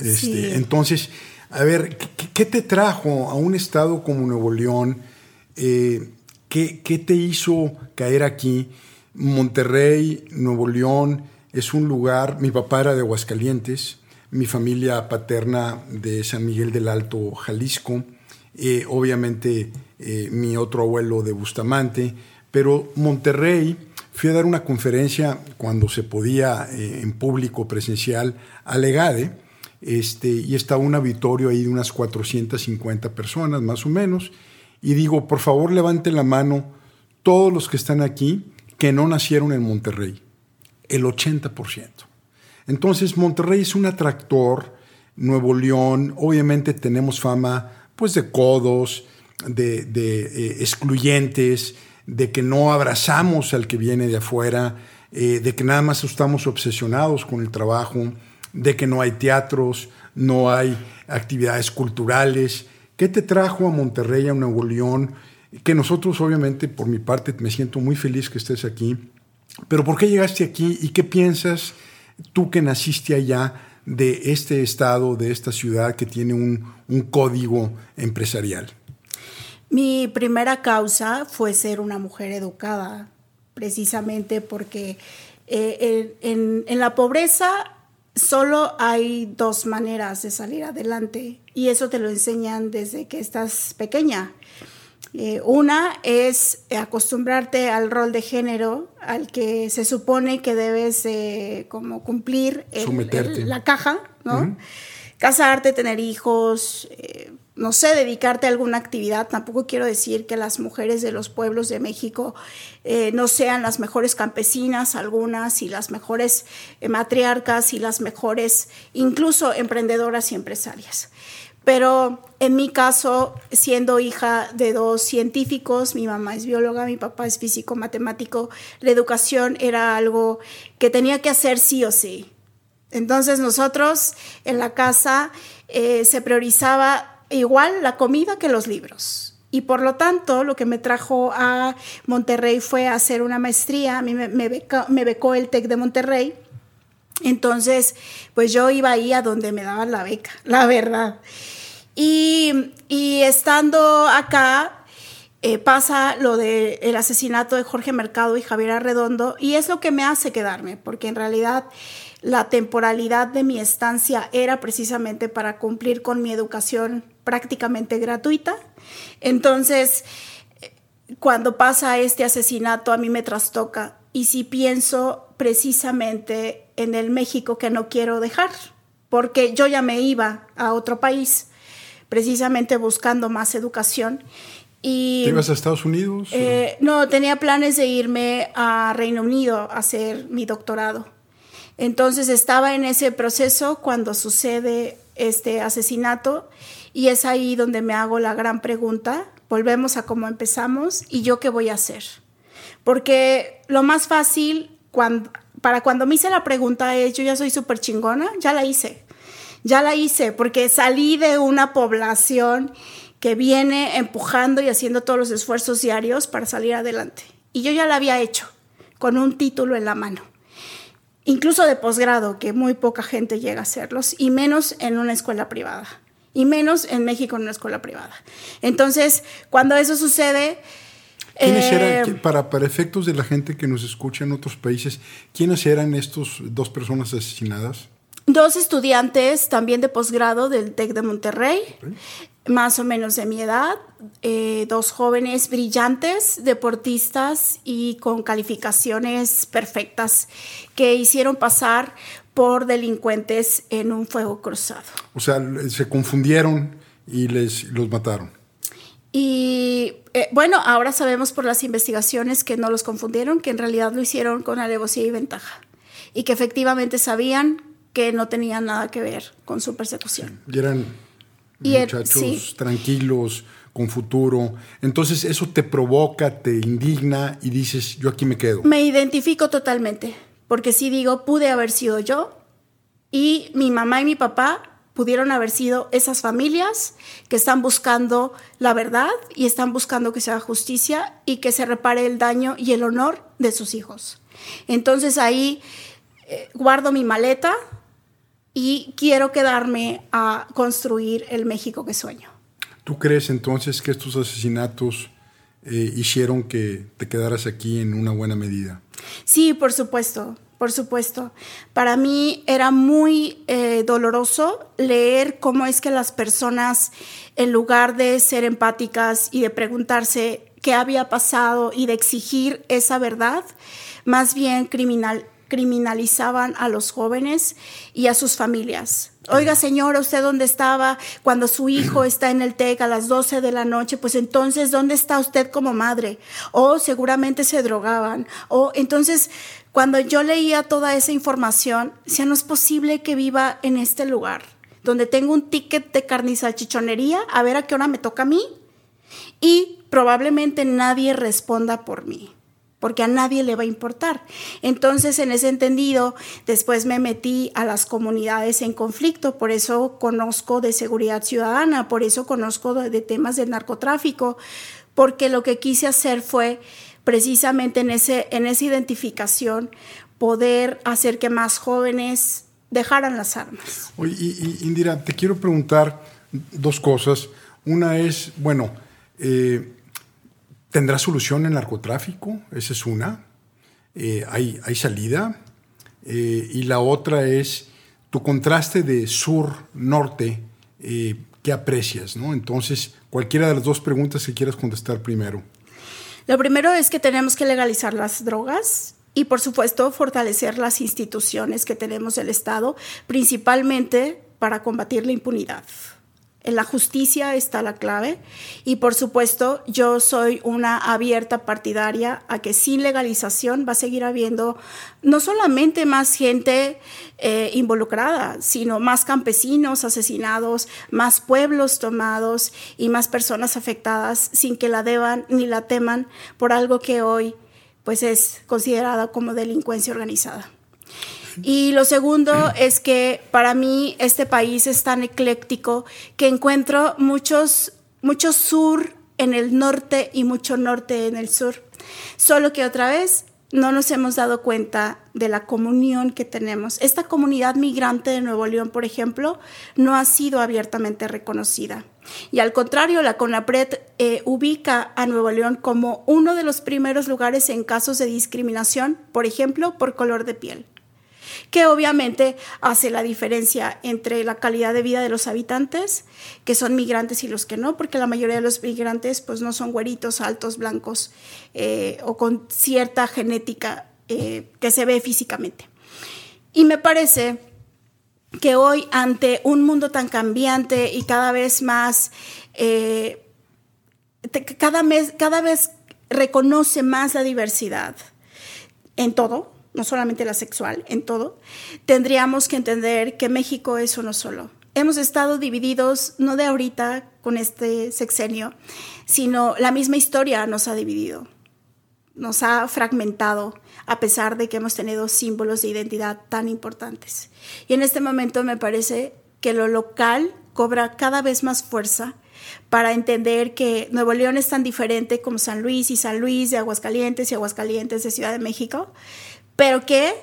Este, Entonces, a ver, ¿qué, te trajo a un estado como Nuevo León? Eh, ¿qué, ¿Qué te hizo caer aquí? Monterrey, Nuevo León, es un lugar, mi papá era de Aguascalientes, mi familia paterna de San Miguel del Alto, Jalisco, eh, obviamente eh, mi otro abuelo de Bustamante, pero Monterrey, fui a dar una conferencia cuando se podía eh, en público presencial a Legade, este, y estaba un auditorio ahí de unas 450 personas más o menos, y digo, por favor levanten la mano todos los que están aquí que no nacieron en Monterrey el 80%. Entonces Monterrey es un atractor, Nuevo León, obviamente tenemos fama pues de codos, de, eh, excluyentes, de que no abrazamos al que viene de afuera, eh, de que nada más estamos obsesionados con el trabajo, de que no hay teatros, no hay actividades culturales. ¿Qué te trajo a Monterrey, a Nuevo León? Que nosotros, obviamente, por mi parte, me siento muy feliz que estés aquí pero ¿por qué llegaste aquí y qué piensas tú que naciste allá de este estado, de esta ciudad que tiene un, código empresarial? Mi primera causa fue ser una mujer educada, precisamente porque eh, en, en, la pobreza solo hay dos maneras de salir adelante y eso te lo enseñan desde que estás pequeña. Eh, una es acostumbrarte al rol de género al que se supone que debes como cumplir la caja, ¿no? Casarte, tener hijos, eh, no sé, dedicarte a alguna actividad. Tampoco quiero decir que las mujeres de los pueblos de México eh, no sean las mejores campesinas, algunas, y las mejores matriarcas y las mejores, incluso emprendedoras y empresarias. Pero en mi caso, siendo hija de dos científicos, mi mamá es bióloga, mi papá es físico matemático, la educación era algo que tenía que hacer sí o sí. Entonces nosotros en la casa eh, se priorizaba igual la comida que los libros. Y por lo tanto, lo que me trajo a Monterrey fue hacer una maestría. A mí me, me, becó, me becó el TEC de Monterrey. Entonces, pues yo iba ahí a donde me daban la beca, la verdad. Y, estando acá, eh, pasa lo del asesinato de Jorge Mercado y Javier Arredondo, y es lo que me hace quedarme, porque en realidad la temporalidad de mi estancia era precisamente para cumplir con mi educación prácticamente gratuita. Entonces, cuando pasa este asesinato, a mí me trastoca, y si pienso precisamente en el México que no quiero dejar, porque yo ya me iba a otro país precisamente buscando más educación. Y, ¿Te ibas a Estados Unidos? Eh, no, tenía planes de irme a Reino Unido a hacer mi doctorado. Entonces estaba en ese proceso cuando sucede este asesinato y es ahí donde me hago la gran pregunta, volvemos a cómo empezamos y yo qué voy a hacer. Porque lo más fácil cuando, para cuando me hice la pregunta es, yo ya soy súper chingona, ya la hice ya la hice porque salí de una población que viene empujando y haciendo todos los esfuerzos diarios para salir adelante. Y yo ya la había hecho con un título en la mano. Incluso de posgrado, que muy poca gente llega a hacerlos, y menos en una escuela privada, y menos en México en una escuela privada. Entonces, cuando eso sucede, ¿Quiénes eran, eh, para, para efectos de la gente que nos escucha en otros países, quiénes eran estos dos personas asesinadas? Dos estudiantes también de posgrado del TEC de Monterrey, más o menos de mi edad, eh, dos jóvenes brillantes, deportistas y con calificaciones perfectas que hicieron pasar por delincuentes en un fuego cruzado. O sea, se confundieron y les los mataron. Y eh, bueno, ahora sabemos por las investigaciones que no los confundieron, que en realidad lo hicieron con alevosía y ventaja. Y que efectivamente sabían que no tenían nada que ver con su persecución. Y eran muchachos tranquilos, con futuro. Entonces eso te provoca, te indigna y dices, yo aquí me quedo. Me identifico totalmente, porque si digo, pude haber sido yo y mi mamá y mi papá pudieron haber sido esas familias que están buscando la verdad y están buscando que se haga justicia y que se repare el daño y el honor de sus hijos. Entonces ahí eh, guardo mi maleta y quiero quedarme a construir el México que sueño. ¿Tú crees entonces que estos asesinatos eh, hicieron que te quedaras aquí en una buena medida? Sí, por supuesto por supuesto. Para mí era muy eh, doloroso leer cómo es que las personas, en lugar de ser empáticas y de preguntarse qué había pasado y de exigir esa verdad, más bien criminal, criminalizaban a los jóvenes y a sus familias. Oiga, señora, ¿usted dónde estaba cuando su hijo [CLEARS THROAT] está en el TEC a las 12 de la noche? Pues entonces, ¿dónde está usted como madre? O seguramente se drogaban. O entonces, cuando yo leía toda esa información, decía, no es posible que viva en este lugar, donde tengo un ticket de carniza chichonería, a ver a qué hora me toca a mí. Y probablemente nadie responda por mí porque a nadie le va a importar. Entonces, en ese entendido, después me metí a las comunidades en conflicto, por eso conozco de seguridad ciudadana, por eso conozco de, temas de narcotráfico, porque lo que quise hacer fue precisamente en, ese, en esa identificación poder hacer que más jóvenes dejaran las armas. Oye, y, Indira, te quiero preguntar dos cosas. Una es, bueno, eh, ¿Tendrá solución el narcotráfico? Esa es una. Eh, hay, hay, salida. Eh, y la otra es tu contraste de sur-norte, eh, ¿qué aprecias? ¿no? Entonces, cualquiera de las dos preguntas que quieras contestar primero. Lo primero es que tenemos que legalizar las drogas y, por supuesto, fortalecer las instituciones que tenemos el Estado, principalmente para combatir la impunidad. En la justicia está la clave y por supuesto yo soy una abierta partidaria a que sin legalización va a seguir habiendo no solamente más gente eh, involucrada, sino más campesinos asesinados, más pueblos tomados y más personas afectadas sin que la deban ni la teman por algo que hoy pues es considerada como delincuencia organizada. Y lo segundo es que para mí este país es tan ecléctico que encuentro muchos, mucho sur en el norte y mucho norte en el sur. Solo que otra vez no nos hemos dado cuenta de la comunión que tenemos. Esta comunidad migrante de Nuevo León, por ejemplo, no ha sido abiertamente reconocida. Y al contrario, la CONAPRED eh, ubica a Nuevo León como uno de los primeros lugares en casos de discriminación, por ejemplo, por color de piel que obviamente hace la diferencia entre la calidad de vida de los habitantes, que son migrantes y los que no, porque la mayoría de los migrantes pues no son güeritos, altos, blancos eh, o con cierta genética eh, que se ve físicamente. Y me parece que hoy ante un mundo tan cambiante y cada vez más, eh, cada, mes, cada vez reconoce más la diversidad en todo, no solamente la sexual, en todo, tendríamos que entender que México es uno solo. Hemos estado divididos, no de ahorita con este sexenio, sino la misma historia nos ha dividido, nos ha fragmentado, a pesar de que hemos tenido símbolos de identidad tan importantes. Y en este momento me parece que lo local cobra cada vez más fuerza para entender que Nuevo León es tan diferente como San Luis y San Luis de Aguascalientes y Aguascalientes de Ciudad de México, pero que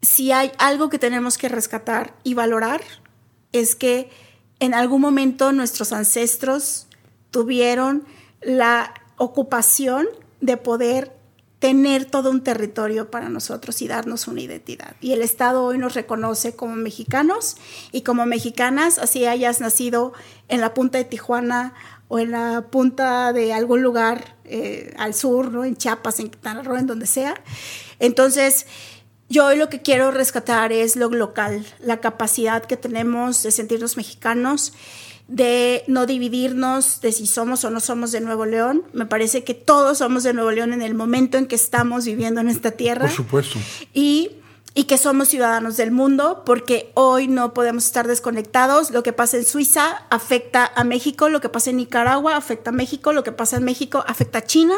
si hay algo que tenemos que rescatar y valorar es que en algún momento nuestros ancestros tuvieron la ocupación de poder tener todo un territorio para nosotros y darnos una identidad. Y el Estado hoy nos reconoce como mexicanos y como mexicanas, así hayas nacido en la punta de Tijuana o en la punta de algún lugar eh, al sur, ¿no? en Chiapas, en Quintana Roo, en donde sea. Entonces, yo hoy lo que quiero rescatar es lo local, la capacidad que tenemos de sentirnos mexicanos, de no dividirnos de si somos o no somos de Nuevo León. Me parece que todos somos de Nuevo León en el momento en que estamos viviendo en esta tierra. Por supuesto. Y y que somos ciudadanos del mundo, porque hoy no podemos estar desconectados. Lo que pasa en Suiza afecta a México, lo que pasa en Nicaragua afecta a México, lo que pasa en México afecta a China.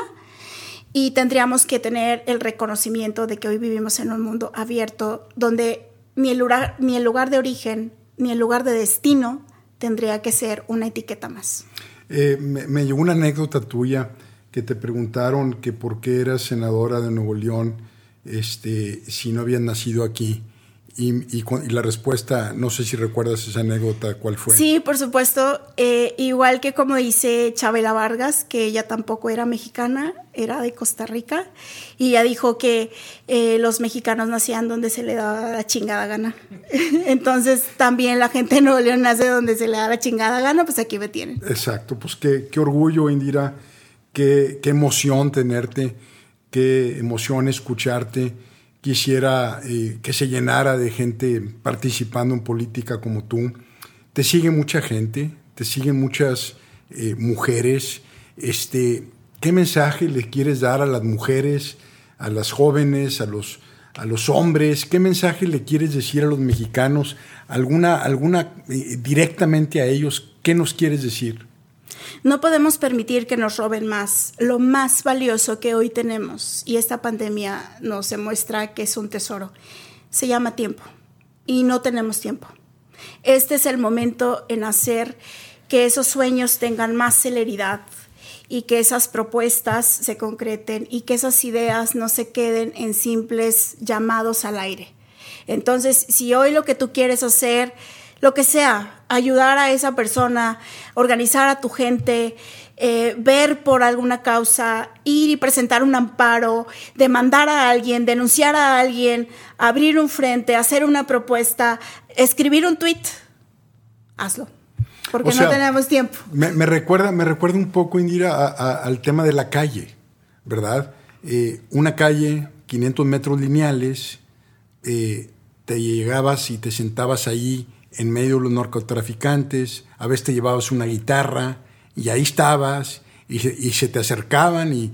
Y tendríamos que tener el reconocimiento de que hoy vivimos en un mundo abierto, donde ni el lugar, ni el lugar de origen, ni el lugar de destino tendría que ser una etiqueta más. Eh, me, me llegó una anécdota tuya que te preguntaron que por qué eras senadora de Nuevo León este, si no habían nacido aquí. Y, la respuesta, no sé si recuerdas esa anécdota, ¿cuál fue? Sí, por supuesto. Eh, igual que como dice Chabela Vargas, que ella tampoco era mexicana, era de Costa Rica, y ella dijo que eh, los mexicanos nacían donde se le daba la chingada gana. [LAUGHS] Entonces también la gente de Nuevo León nace donde se le da la chingada gana, pues aquí me tienen. Exacto, pues qué, qué orgullo, Indira, qué, qué emoción tenerte qué emoción escucharte. Quisiera eh, que se llenara de gente participando en política como tú. Te sigue mucha gente, te siguen muchas eh, mujeres. Este, ¿Qué mensaje le quieres dar a las mujeres, a las jóvenes, a los, a los hombres? ¿Qué mensaje le quieres decir a los mexicanos? ¿Alguna, alguna eh, directamente a ellos? ¿Qué nos quieres decir? No podemos permitir que nos roben más, lo más valioso que hoy tenemos, y esta pandemia nos demuestra que es un tesoro. Se llama tiempo, y no tenemos tiempo. Este es el momento en hacer que esos sueños tengan más celeridad y que esas propuestas se concreten y que esas ideas no se queden en simples llamados al aire. Entonces, si hoy lo que tú quieres hacer lo que sea, ayudar a esa persona, organizar a tu gente, eh, ver por alguna causa, ir y presentar un amparo, demandar a alguien, denunciar a alguien, abrir un frente, hacer una propuesta, escribir un tweet, hazlo. Porque no tenemos tiempo. Me, recuerda, me recuerda un poco, Indira, al tema de la calle, ¿verdad? Eh, una calle, 500 metros lineales, eh, te llegabas y te sentabas ahí en medio de los narcotraficantes, a veces te llevabas una guitarra y ahí estabas y se, te acercaban y,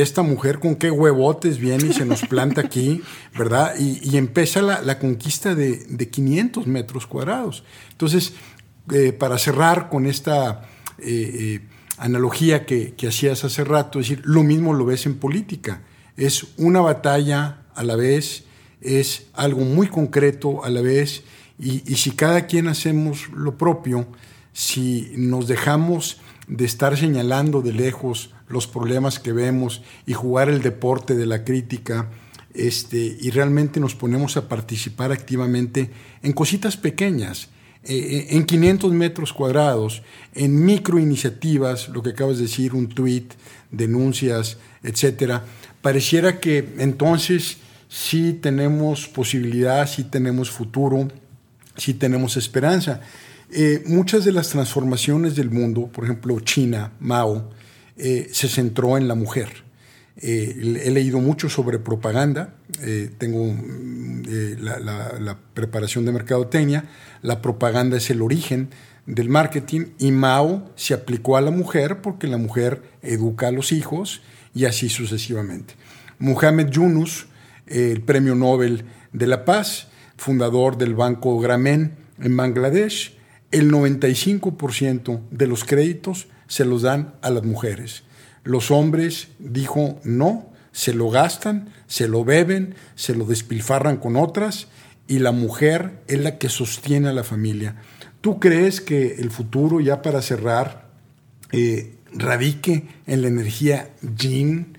esta mujer con qué huevotes viene y se nos planta aquí, [LAUGHS] ¿verdad? Y, empieza la, conquista de, 500 metros cuadrados. Entonces, eh, para cerrar con esta eh, eh, analogía que, que hacías hace rato, es decir, lo mismo lo ves en política. Es una batalla a la vez, es algo muy concreto a la vez y, si cada quien hacemos lo propio, si nos dejamos de estar señalando de lejos los problemas que vemos y jugar el deporte de la crítica, este, y realmente nos ponemos a participar activamente en cositas pequeñas, eh, eh, en 500 metros cuadrados, en microiniciativas, lo que acabas de decir, un tweet, denuncias, etcétera, pareciera que entonces sí tenemos posibilidad, sí tenemos futuro sí tenemos esperanza. Eh, muchas de las transformaciones del mundo, por ejemplo China, Mao, eh, se centró en la mujer. Eh, he leído mucho sobre propaganda, tengo mm, la, preparación de mercadotecnia, la propaganda es el origen del marketing y Mao se aplicó a la mujer porque la mujer educa a los hijos y así sucesivamente. Muhammad Yunus, el premio Nobel de la Paz, fundador del Banco Grameen en Bangladesh, el 95% de los créditos se los dan a las mujeres. Los hombres, dijo, no, se lo gastan, se lo beben, se lo despilfarran con otras y la mujer es la que sostiene a la familia. ¿Tú crees que el futuro, ya para cerrar, eh, radique en la energía yin,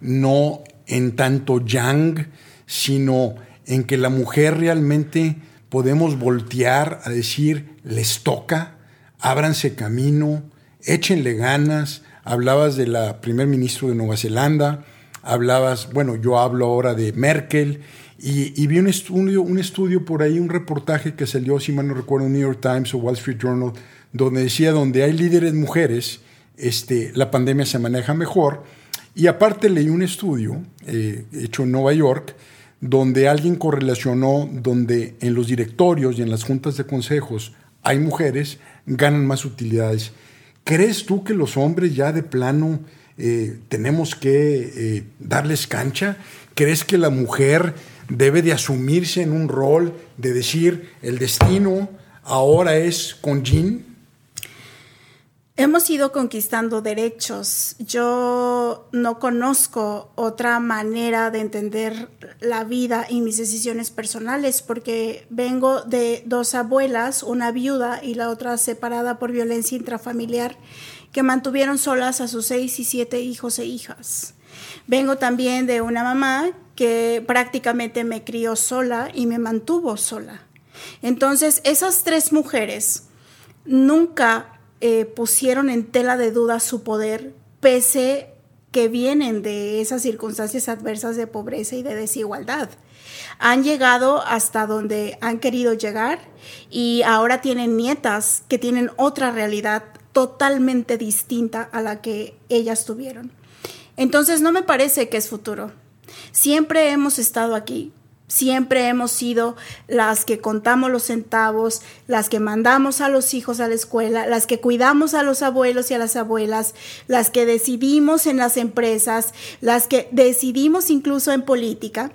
no en tanto yang, sino en que la mujer realmente podemos voltear a decir, les toca, ábranse camino, échenle ganas. Hablabas de la primer ministro de Nueva Zelanda, hablabas, bueno, yo hablo ahora de Merkel, y, vi un estudio, un estudio por ahí, un reportaje que salió, si mal no recuerdo, en New York Times o Wall Street Journal, donde decía, donde hay líderes mujeres, este, la pandemia se maneja mejor. Y aparte leí un estudio eh, hecho en Nueva York, donde alguien correlacionó, donde en los directorios y en las juntas de consejos hay mujeres, ganan más utilidades. ¿Crees tú que los hombres ya de plano eh, tenemos que eh, darles cancha? ¿Crees que la mujer debe de asumirse en un rol de decir el destino ahora es con Jean? Hemos ido conquistando derechos. Yo no conozco otra manera de entender la vida y mis decisiones personales porque vengo de dos abuelas, una viuda y la otra separada por violencia intrafamiliar, que mantuvieron solas a sus seis y siete hijos e hijas. Vengo también de una mamá que prácticamente me crió sola y me mantuvo sola. Entonces, esas tres mujeres nunca eh, pusieron en tela de duda su poder, pese que vienen de esas circunstancias adversas de pobreza y de desigualdad. Han llegado hasta donde han querido llegar y ahora tienen nietas que tienen otra realidad totalmente distinta a la que ellas tuvieron. Entonces no me parece que es futuro. Siempre hemos estado aquí, Siempre hemos sido las que contamos los centavos, las que mandamos a los hijos a la escuela, las que cuidamos a los abuelos y a las abuelas, las que decidimos en las empresas, las que decidimos incluso en política,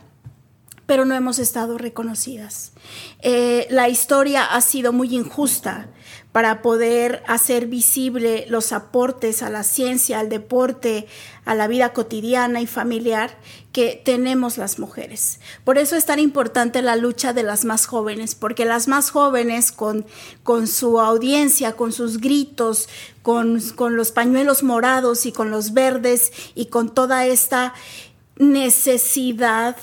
pero no hemos estado reconocidas. Eh, la historia ha sido muy injusta para poder hacer visible los aportes a la ciencia, al deporte, a la vida cotidiana y familiar que tenemos las mujeres. Por eso es tan importante la lucha de las más jóvenes, porque las más jóvenes con, con su audiencia, con sus gritos, con, con los pañuelos morados y con los verdes y con toda esta necesidad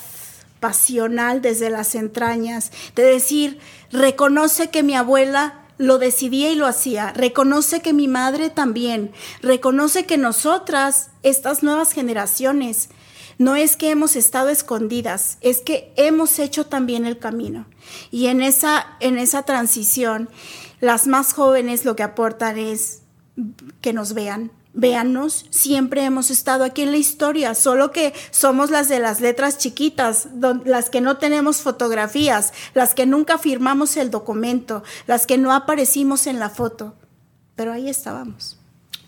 pasional desde las entrañas, de decir, reconoce que mi abuela lo decidía y lo hacía. Reconoce que mi madre también. Reconoce que nosotras, estas nuevas generaciones, no es que hemos estado escondidas, es que hemos hecho también el camino. Y en esa, en esa transición, las más jóvenes lo que aportan es que nos vean, véanos, siempre hemos estado aquí en la historia, solo que somos las de las letras chiquitas, las que no tenemos fotografías, las que nunca firmamos el documento, las que no aparecimos en la foto, pero ahí estábamos.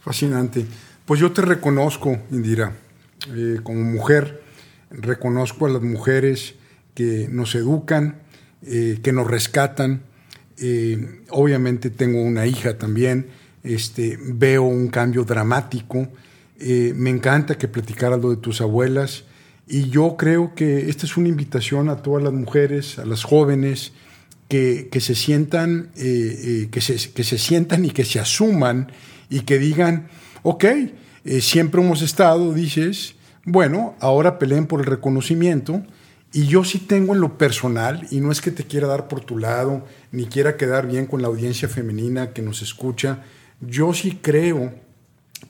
Fascinante. Pues yo te reconozco, Indira, eh, como mujer, reconozco a las mujeres que nos educan, eh, que nos rescatan. Eh, obviamente tengo una hija también este, veo un cambio dramático. Eh, me encanta que platicaras lo de tus abuelas y yo creo que esta es una invitación a todas las mujeres, a las jóvenes, que, se sientan, eh, eh, que, se, que, se, sientan y que se asuman y que digan, ok, siempre hemos estado, dices, bueno, ahora peleen por el reconocimiento. Y yo sí tengo en lo personal, y no es que te quiera dar por tu lado, ni quiera quedar bien con la audiencia femenina que nos escucha, yo sí creo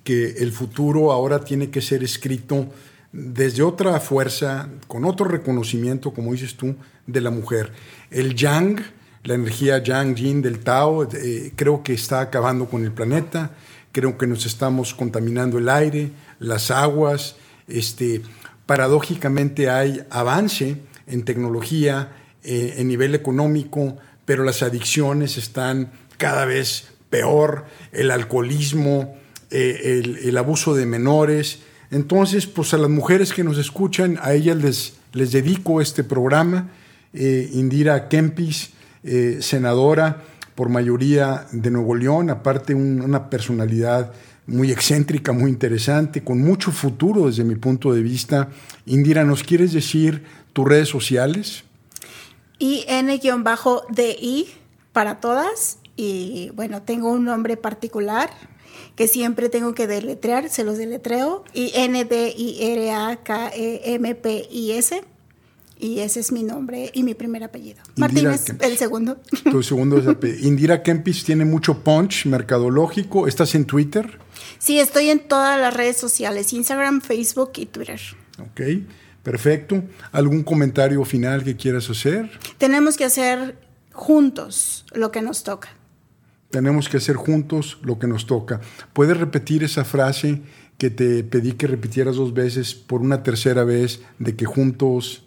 que el futuro ahora tiene que ser escrito desde otra fuerza, con otro reconocimiento, como dices tú, de la mujer. El yang, la energía yang yin del Tao, eh, creo que está acabando con el planeta, creo que nos estamos contaminando el aire, las aguas, este, paradójicamente hay avance en tecnología, eh, en nivel económico, pero las adicciones están cada vez peor, el alcoholismo, eh, el, abuso de menores. Entonces, pues a las mujeres que nos escuchan, a ellas les, les dedico este programa. Eh, Indira Kempis, eh, senadora por mayoría de Nuevo León, aparte una personalidad muy excéntrica, muy interesante, con mucho futuro desde mi punto de vista. Indira, ¿nos quieres decir tus redes sociales? IN-DI para todas y bueno, tengo un nombre particular que siempre tengo que deletrear, se los deletreo, y N-D-I-R-A-K-E-M-P-I-S. Y ese es mi nombre y mi primer apellido. Martínez, el segundo. Tu segundo es apellido. [LAUGHS] Indira Kempis tiene mucho punch mercadológico. ¿Estás en Twitter? Sí, estoy en todas las redes sociales, Instagram, Facebook y Twitter. Ok, perfecto. ¿Algún comentario final que quieras hacer? Tenemos que hacer juntos lo que nos toca. Tenemos que hacer juntos lo que nos toca. ¿Puedes repetir esa frase que te pedí que repitieras dos veces por una tercera vez de que juntos...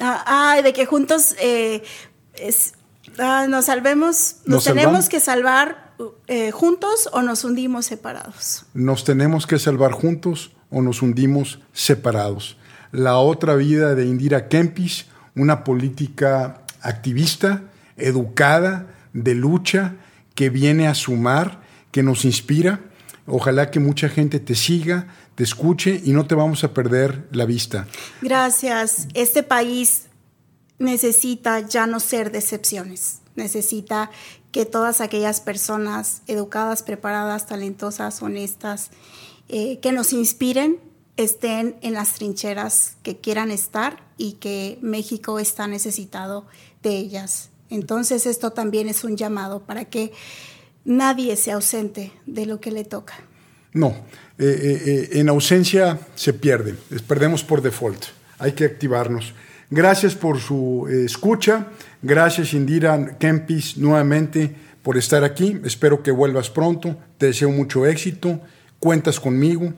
Ah, de que juntos eh, ah, nos salvemos, nos, tenemos que salvar eh, juntos o nos hundimos separados. Nos tenemos que salvar juntos o nos hundimos separados. La otra vida de Indira Kempis, una política activista, educada, de lucha, que viene a sumar, que nos inspira. Ojalá que mucha gente te siga, te escuche y no te vamos a perder la vista. Gracias. Este país necesita ya no ser decepciones, necesita que todas aquellas personas educadas, preparadas, talentosas, honestas, eh, que nos inspiren, estén en las trincheras que quieran estar y que México está necesitado de ellas. Entonces esto también es un llamado para que nadie se ausente de lo que le toca. No, eh, eh, en ausencia se pierde, perdemos por default, hay que activarnos. Gracias por su escucha, gracias Indira Kempis nuevamente por estar aquí, espero que vuelvas pronto, te deseo mucho éxito, cuentas conmigo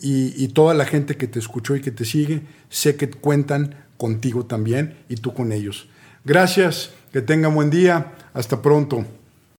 y, toda la gente que te escuchó y que te sigue, sé que cuentan contigo también y tú con ellos. Gracias, que tengan buen día, hasta pronto.